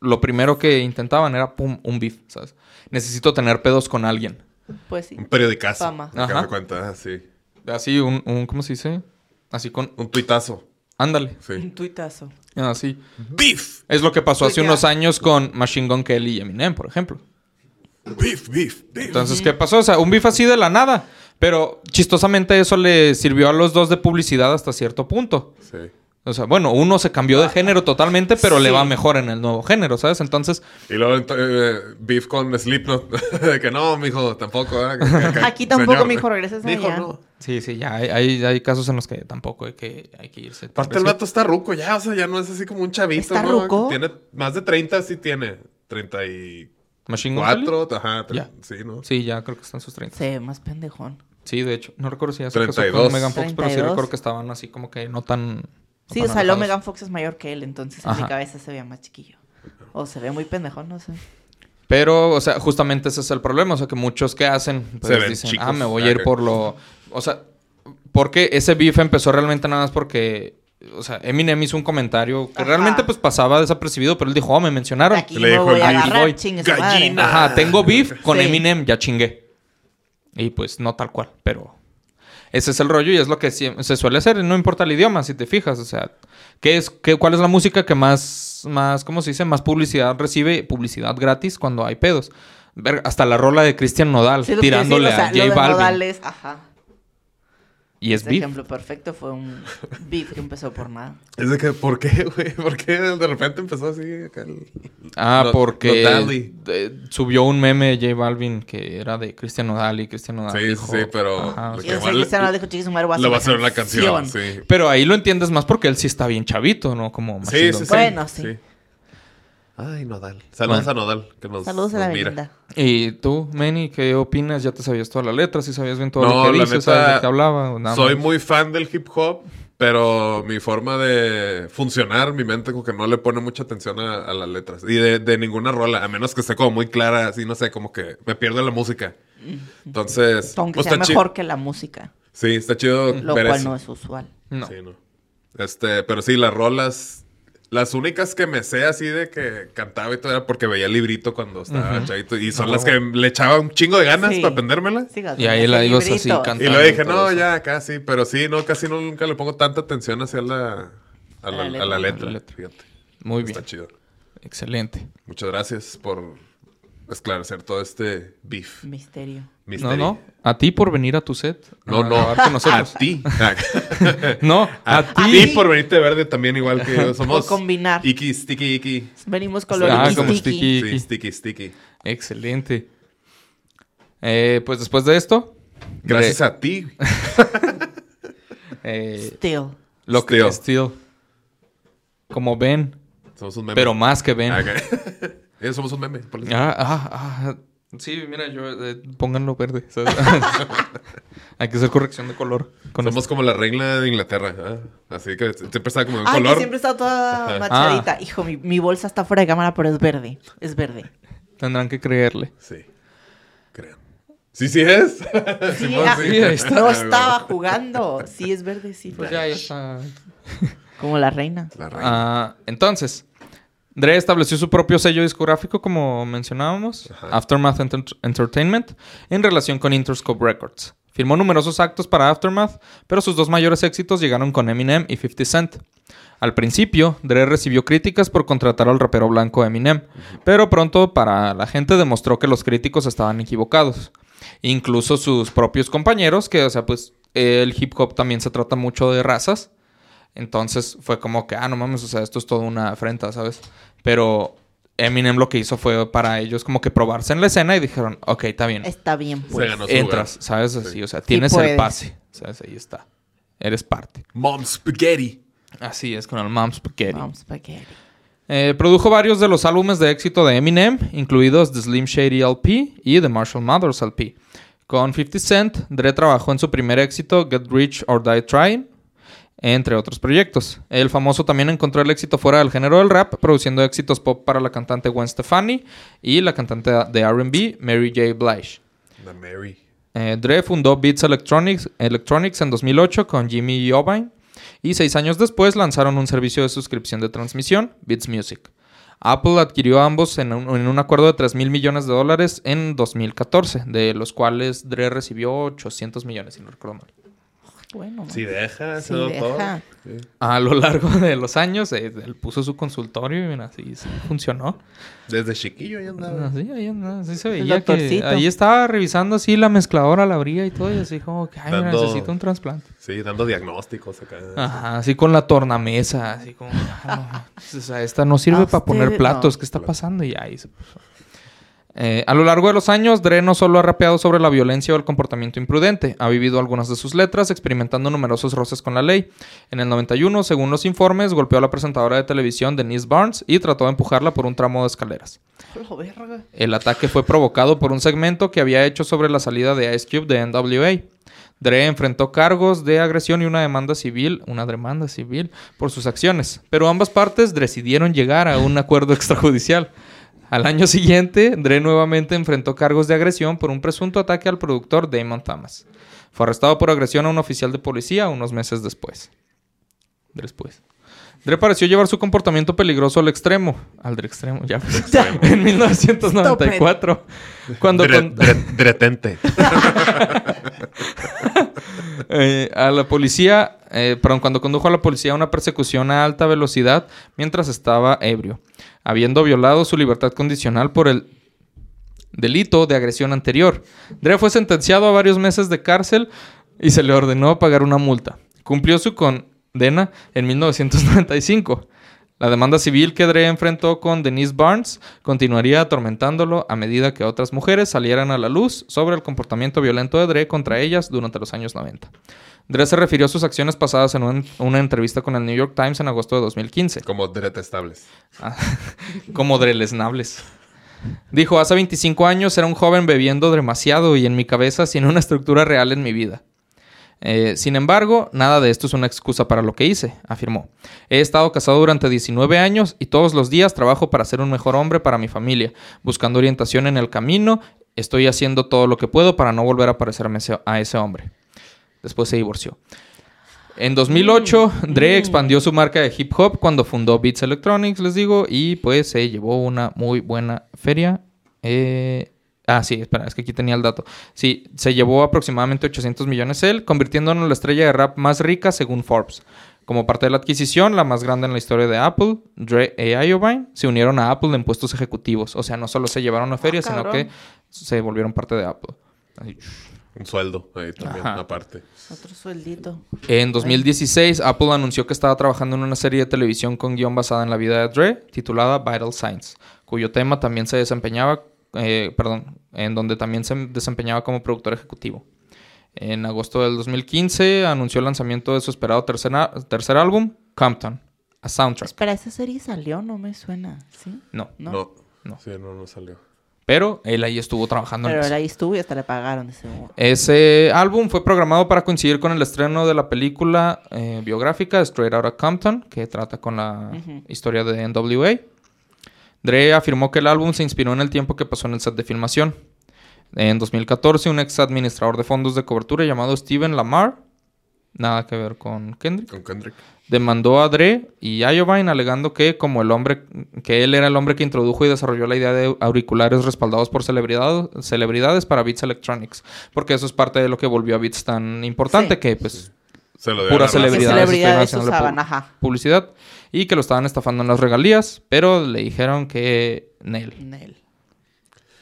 lo primero que intentaban era, pum, un beef, ¿sabes? Necesito tener pedos con alguien. Pues sí. Un periodicazo. Fama. que Ajá. me cuenta, ah, sí. Así, un, un ¿cómo se dice? Así con, Un tuitazo. ándale, Sí. Un tuitazo. así. Beef. Es lo que pasó hace unos años con Machine Gun Kelly y Eminem, por ejemplo. Beef, beef, beef. Entonces, ¿qué pasó? O sea, un beef así de la nada. Pero chistosamente eso le sirvió a los dos de publicidad hasta cierto punto. Sí. O sea, bueno, uno se cambió de género totalmente, pero le Sí. va mejor en el nuevo género, ¿sabes? Entonces, Y luego eh, beef con Slipknot. de que no, mijo, tampoco. ¿eh? Que- que- que- Aquí tampoco, señor. mijo, regresas Mijo, allá. no. sí, sí, ya hay, hay, hay casos en los que tampoco hay que, hay que irse. Aparte el vato está ruco ya, o sea, ya no es así como un chavito, ¿Está ¿no? ruco? Tiene más de 30, sí tiene. 34, Machine Gun Kelly? ajá, tre- sí, ¿no? Sí, ya creo que están sus 30. Se ve más pendejón. Sí, de hecho. No recuerdo si ya se casó 32. con Megan Fox, pero sí 32. recuerdo que estaban así como que no tan... Sí, o sea, lo alejados. Megan Fox es mayor que él, entonces en Ajá. mi cabeza se veía más chiquillo. O se ve muy pendejón, no sé. Pero, o sea, justamente ese es el problema. O sea, que muchos que hacen, pues Se ven dicen, chicos. ah, me voy a ir por lo... O sea, porque ese beef empezó realmente nada más porque... O sea, Eminem hizo un comentario que Ajá. realmente pues pasaba desapercibido, pero él dijo, oh, me mencionaron. Aquí Le me dijo voy a el agarrar, voy. Gallina. Ajá, tengo beef con Sí. Eminem, ya chingué. Y pues no tal cual, pero ese es el rollo y es lo que se suele hacer, no importa el idioma, si te fijas, o sea, ¿qué es, qué, ¿cuál es la música que más, más, ¿cómo se dice? Más publicidad recibe, publicidad gratis cuando hay pedos. Ver, hasta la rola de Cristian Nodal Sí, tirándole a J Balvin. Nodales, ajá. Y es Este beef. ejemplo perfecto fue un beef que empezó por nada. Es de que, ¿por qué, güey? ¿Por qué de repente empezó así acá el... Ah, Lo- porque lo subió un meme J Balvin que era de Cristian Nodal y Cristian Nodal Sí, dijo- sí, pero- Ajá, o sea, dijo, madre, voy a va a hacer una canción, sí. Pero ahí lo entiendes más porque él sí está bien chavito, ¿no? Como Sí, sí, sí. Bueno, sí. Ay, Nodal. Saludos Bueno. a Nodal, que nos, Saludos a la nos mira. ¿Y tú, Manny, qué opinas? ¿Ya te sabías toda la letra? ¿Sí sabías bien todo No, lo que la dice? neta, ¿Sabes de qué hablaba? nada Soy más? muy fan del hip hop, pero mi forma de funcionar, mi mente como que no le pone mucha atención a, a las letras. Y de, de ninguna rola, a menos que esté como muy clara, así, no sé, como que me pierdo la música. Entonces, Aunque pues, sea mejor que la música, Sí, está chido lo ver cual eso. no es usual. No. Sí, no. Este, pero sí, las rolas, las únicas que me sé así de que cantaba y todo era porque veía el librito cuando estaba chavito. Y son las que le echaba un chingo de ganas Sí. para aprendérmela. Sigas, Y ahí la digo así, canta- Y luego dije, no, eso. ya, casi. Pero sí, no, casi no, nunca le pongo tanta atención hacia la, a la, A la a la letra. letra. A la letra. Fíjate. Muy bien. Está chido. Excelente. Muchas gracias por esclarecer todo este beef. Misterio. misterio. No, no. A ti por venir a tu set. No, a no. nosotros. A ti. No, A, a ti ti. por venirte verde también igual que yo. Somos Por combinar. Iki, sticky, iki. Venimos con lo Ah, Iki como Sticky. sticky. Sí, sticky, sticky. Excelente. Eh, pues después de esto. Gracias a ti. eh, Still. lo que Still. Still. Como Ben. Somos un meme. Pero más que Ben. Ah, Eh, somos un meme. ponle. Ah, ah, ah. Sí, mira, yo eh, pónganlo verde. Hay que hacer corrección de color. Somos como la regla de Inglaterra. ¿eh? Así que siempre está como de un color. Que siempre está toda machadita. Ah. Hijo, mi, mi, bolsa está fuera de cámara, pero es verde. Es verde. Tendrán que creerle. Sí. Crean. Sí, sí es. Sí, ah, No estaba jugando. Sí, es verde, sí. Pues ya, ya está. Como la reina. La reina. Ah, entonces, Dre estableció su propio sello discográfico, como mencionábamos, Aftermath Entertainment, en relación con Interscope Records. Firmó numerosos actos para Aftermath, pero sus dos mayores éxitos llegaron con Eminem y 50 Cent. Al principio, Dre recibió críticas por contratar al rapero blanco Eminem, pero pronto para la gente demostró que los críticos estaban equivocados. Incluso sus propios compañeros, que, o sea, pues el hip hop también se trata mucho de razas, entonces fue como que, ah, no mames, o sea, esto es toda una afrenta, ¿sabes? Pero Eminem lo que hizo fue para ellos como que probarse en la escena y dijeron, ok, está bien. Está bien, pues. Entras, ¿sabes? Así, o sea, tienes el pase, ¿sabes? Ahí está. Eres parte. Mom Spaghetti. Así es, con el Mom Spaghetti. Mom Spaghetti. Eh, produjo varios de los álbumes de éxito de Eminem, incluidos The Slim Shady LP y The Marshall Mathers LP. Con 50 Cent, Dre trabajó en su primer éxito, Get Rich or Die Trying, entre otros proyectos. El famoso también encontró el éxito fuera del género del rap, produciendo éxitos pop para la cantante Gwen Stefani y la cantante de RB Mary J. Blige. La Mary. Eh, Dre fundó Beats Electronics, Electronics en 2008 con Jimmy Iovine y seis años después lanzaron un servicio de suscripción de transmisión, Beats Music. Apple adquirió ambos en un, en un acuerdo de 3 mil millones de dólares en 2014, de los cuales Dre recibió 800 millones, si no recuerdo mal bueno. Si deja. A lo largo de los años, eh, él puso su consultorio y así funcionó. Desde chiquillo ahí andaba. Sí, ahí andaba. Sí se veía que ahí estaba revisando así la mezcladora, la abría y todo. Y así como que, ay, necesito un trasplante. Sí, dando diagnósticos acá. Ajá, así con la tornamesa. Así como, ah, o sea, esta no sirve para poner platos. ¿Qué está pasando? Y ahí se puso. Eh, a lo largo de los años, Dre no solo ha rapeado sobre la violencia o el comportamiento imprudente, ha vivido algunas de sus letras, experimentando numerosos roces con la ley. En el 91, según los informes, golpeó a la presentadora de televisión Denise Barnes y trató de empujarla por un tramo de escaleras. El ataque fue provocado por un segmento que había hecho sobre la salida de Ice Cube de NWA. Dre enfrentó cargos de agresión y una demanda civil, una demanda civil por sus acciones, pero ambas partes decidieron llegar a un acuerdo extrajudicial. Al año siguiente, Dre nuevamente enfrentó cargos de agresión por un presunto ataque al productor Damon Thomas. Fue arrestado por agresión a un oficial de policía unos meses después. Después. Dre pareció llevar su comportamiento peligroso al extremo. Al extremo, ya. en 1994. cuando. Dretente. Eh, a la policía. Eh, perdón, cuando condujo a la policía a una persecución a alta velocidad mientras estaba ebrio habiendo violado su libertad condicional por el delito de agresión anterior. Dre fue sentenciado a varios meses de cárcel y se le ordenó pagar una multa. Cumplió su condena en 1995. La demanda civil que Dre enfrentó con Denise Barnes continuaría atormentándolo a medida que otras mujeres salieran a la luz sobre el comportamiento violento de Dre contra ellas durante los años 90. Dre se refirió a sus acciones pasadas en una entrevista con el New York Times en agosto de 2015. Como detestables. Ah, como drelesnables. Dijo, hace 25 años era un joven bebiendo demasiado y en mi cabeza sin una estructura real en mi vida. Eh, sin embargo, nada de esto es una excusa para lo que hice, afirmó. He estado casado durante 19 años y todos los días trabajo para ser un mejor hombre para mi familia, buscando orientación en el camino. Estoy haciendo todo lo que puedo para no volver a parecerme a ese hombre. Después se divorció. En 2008, mm. Dre expandió su marca de hip hop cuando fundó Beats Electronics, les digo, y pues se llevó una muy buena feria. Eh, ah, sí, espera, es que aquí tenía el dato. Sí, se llevó aproximadamente 800 millones él, convirtiéndolo en la estrella de rap más rica según Forbes. Como parte de la adquisición, la más grande en la historia de Apple, Dre e Iovine se unieron a Apple en puestos ejecutivos. O sea, no solo se llevaron a feria, ah, sino que se volvieron parte de Apple. Un sueldo ahí también, aparte. Otro sueldito. En 2016, Apple anunció que estaba trabajando en una serie de televisión con guion basada en la vida de Dre, titulada Vital Signs, cuyo tema también se desempeñaba, eh, perdón, en donde también se desempeñaba como productor ejecutivo. En agosto del 2015 anunció el lanzamiento de su esperado tercer, tercer álbum, Compton, a soundtrack. Espera, ¿esa serie salió? No me suena, ¿sí? No. No. No. Sí, no, no salió. Pero él ahí estuvo trabajando Pero en él eso. ahí estuvo y hasta le pagaron ese Ese álbum fue programado para coincidir con el estreno de la película eh, biográfica Straight Outta Compton, que trata con la historia de NWA. Dre afirmó que el álbum se inspiró en el tiempo que pasó en el set de filmación. En 2014, un ex administrador de fondos de cobertura llamado Steven Lamar, nada que ver con Kendrick, Con Kendrick. demandó a Dre y Iovine alegando que como el hombre que él era el hombre que introdujo y desarrolló la idea de auriculares respaldados por celebridad- celebridades para Beats Electronics, porque eso es parte de lo que volvió a Beats tan importante Sí. que pues Se lo dio Pura celebridad. Celebridades usaban, ajá. publicidad y que lo estaban estafando en las regalías, pero le dijeron que Nel. Nel.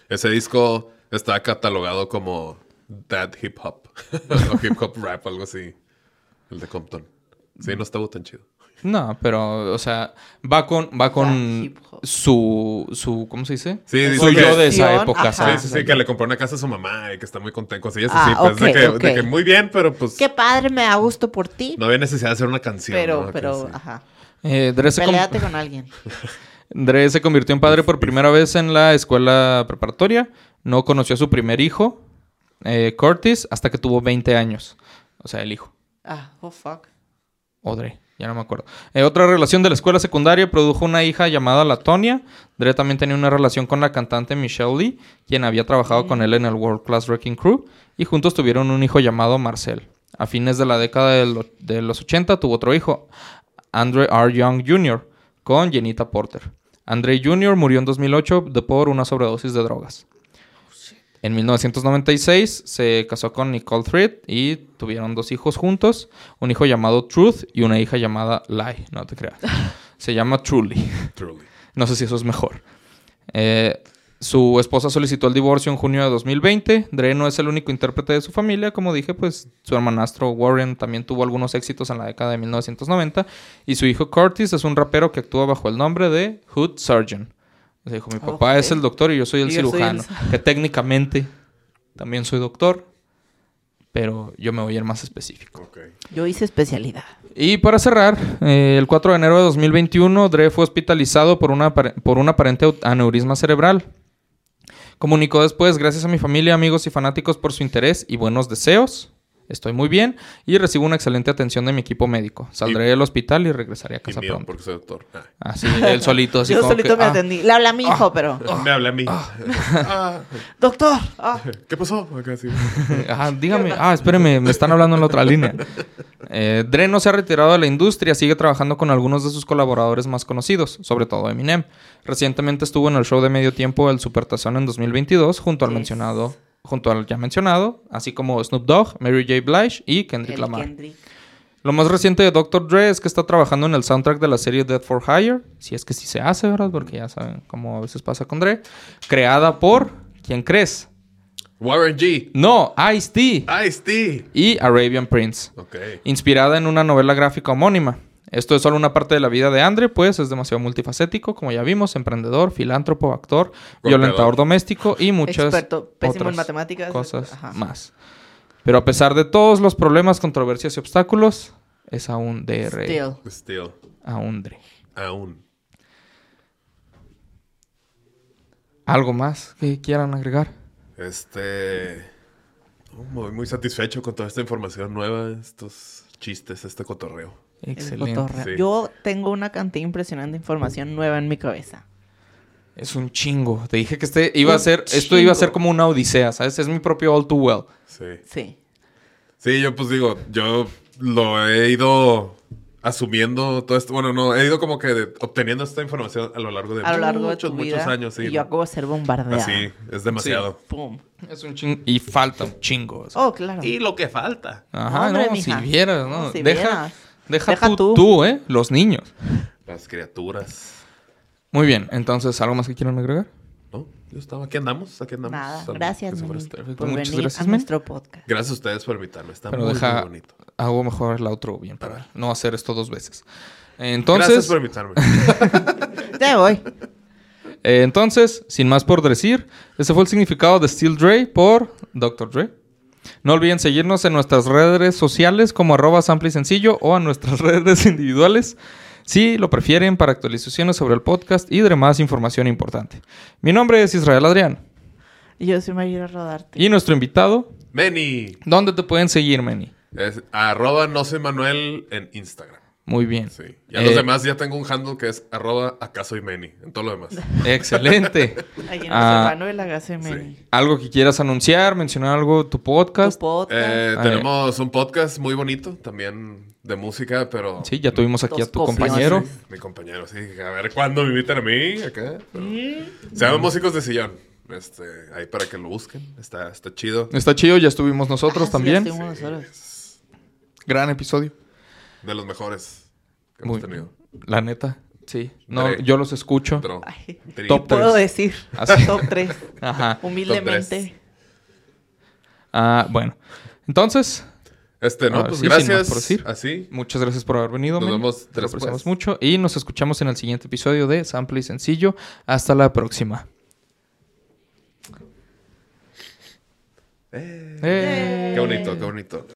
Ese disco está catalogado como Dad Hip Hop. o Hip Hop Rap, algo así. El de Compton. Sí, no estuvo tan chido. No, pero o sea, va con va con hop. su su ¿cómo se dice? Sí, dice su yo de esa época. Sí, sí, sí, que le compró una casa a su mamá y que está muy contento. Cosillas Ah, así, pues de, que, ok. de que muy bien, pero pues Qué padre, me da gusto por ti. no había necesidad de hacer una canción. pero, ¿no? Que pero, sí. ajá. Eh, Peleate con alguien. Dre se convirtió en padre por primera vez en la escuela preparatoria. No conoció a su primer hijo, eh, Curtis, hasta que tuvo 20 años. O sea, el hijo. Ah, oh fuck. O Dre, ya no me acuerdo. Eh, otra relación de la escuela secundaria produjo una hija llamada Latonia. Dre también tenía una relación con la cantante Michelle Lee, quien había trabajado con él en el World Class Wrecking Crew, y juntos tuvieron un hijo llamado Marcel. A fines de la década del o- de, los 80 tuvo otro hijo, Andre R. Young Jr., con Jenita Porter. Andre Jr. murió en 2008 de por una sobredosis de drogas. En 1996 se casó con Nicole Thread y tuvieron dos hijos juntos, un hijo llamado Truth y una hija llamada Lie, no te creas. Se llama Truly. Truly. No sé si eso es mejor. Eh, su esposa solicitó el divorcio en junio de 2020. Dre no es el único intérprete de su familia. Como dije, pues su hermanastro Warren también tuvo algunos éxitos en la década de 1990. Y su hijo Curtis es un rapero que actúa bajo el nombre de Hood Surgeon. O sea, dijo, mi papá Ok. es el doctor y yo soy el Y yo soy cirujano. el- Que técnicamente también soy doctor, pero yo me voy a ir más específico. Yo hice especialidad. Y para cerrar, eh, el 4 de enero de 2021, Dre fue hospitalizado por una, por un aparente aneurisma cerebral. Comunicó después, gracias a mi familia, amigos y fanáticos por su interés y buenos deseos. Estoy muy bien y recibo una excelente atención de mi equipo médico. Saldré Y- del hospital y regresaré a Y casa mío, pronto. porque soy doctor. Ah. Así, él solito, así Yo como solito que, me ah, atendí. Le habla a mi hijo, pero. Me habla a mí. Ah, Doctor. ah. ¿Qué pasó? Acá sí. Dígame. Ah, espéreme, me están hablando en la otra línea. Eh, Dre no se ha retirado de la industria, sigue trabajando con algunos de sus colaboradores más conocidos, sobre todo Eminem. Recientemente estuvo en el show de medio tiempo El Supertazón en 2022, junto al Yes. mencionado, junto al ya mencionado, así como Snoop Dogg, Mary J. Blige y Kendrick El Lamar. Kendrick. Lo más reciente de Dr. Dre es que está trabajando en el soundtrack de la serie Death for Hire, si es que sí se hace, ¿verdad? Porque ya saben cómo a veces pasa con Dre. Creada por, ¿quién crees? Warren G. No, Ice-T Ice-T. y Arabian Prince. Ok. inspirada en una novela gráfica homónima. Esto es solo una parte de la vida de Andre, pues es demasiado multifacético, como ya vimos, emprendedor, filántropo, actor, violentador doméstico y muchas Experto, pésimo en otras matemáticas. cosas Ajá. más. Pero a pesar de todos los problemas, controversias y obstáculos, es aún DR, Still. Still. aún Dre. Aún. ¿Algo más que quieran agregar? Este. oh, Muy, muy satisfecho con toda esta información nueva, estos chistes, este cotorreo. El Excelente. Sí. Yo tengo una cantidad impresionante de información nueva en mi cabeza. Es un chingo. Te dije que este iba a ser, esto iba a ser como una odisea, ¿sabes? Es mi propio All Too Well. Sí. Sí. Sí, yo pues digo, yo lo he ido asumiendo todo esto. Bueno, no, he ido como que de- obteniendo esta información a lo largo de A lo largo muchos, de tu muchos vida. años. Sí, y yo acabo de ser bombardeado. Así, es demasiado. Pum. Es un chingo. Y falta un chingo. Oh, claro. lo que falta. Ajá, hombre, no, si vieras, ¿no? No, si deja, vieras. Deja, Deja tú, tú. tú, ¿eh? Los niños. Las criaturas. Muy bien, entonces, ¿algo más que quieran agregar? ¿No? Yo estaba, aquí andamos, aquí andamos. Nada. Gracias, Meni, por Muchas venir gracias, a nuestro podcast. Gracias a ustedes por invitarme. Está Pero muy, deja, muy bonito. hago mejor el outro bien para no hacer esto dos veces. Gracias Entonces, por invitarme. Ya voy. eh, entonces, sin más por decir, ese fue el significado de Steel Dre por Dr. Dre. No olviden seguirnos en nuestras redes sociales como arroba sample y sencillo o a nuestras redes individuales si lo prefieren para actualizaciones sobre el podcast y demás información importante. Mi nombre es Israel Adrián. Y yo soy Mayra Rodarte. Y nuestro invitado, Meni. ¿dónde te pueden seguir, Meni? Es arroba no soy Manuel en Instagram. Muy bien. Sí. Y a Eh, los demás ya tengo un handle que es arroba acá soy Meni. En todo lo demás. Excelente. Ahí en Ah, el Meni. ¿Algo que quieras anunciar? ¿Mencionar algo? ¿Tu Tu podcast? Eh, tenemos un podcast muy bonito también de música, pero... Sí, ya tuvimos aquí a tu copias. compañero. Sí, mi compañero, sí. A ver cuándo me invitan a mí acá. pero- Se llama Músicos de Sillón. Este, ahí para que lo busquen. Está, está chido. Está chido, ya estuvimos nosotros Ah, sí, también. estuvimos nosotros. Gran episodio. De los mejores que Muy hemos tenido. La neta, sí. No, Dre. yo los escucho. Pero, Ay, Top Puedo tres. decir. Así. Top 3. Ajá. Humildemente. Ah, bueno. Entonces, Este, no, Ah, pues sí, gracias. por decir. Así. muchas gracias por haber venido. Nos men. vemos Te lo apreciamos mucho. Y nos escuchamos en el siguiente episodio de Sample y Sencillo. Hasta la próxima. Eh. Qué bonito, qué bonito.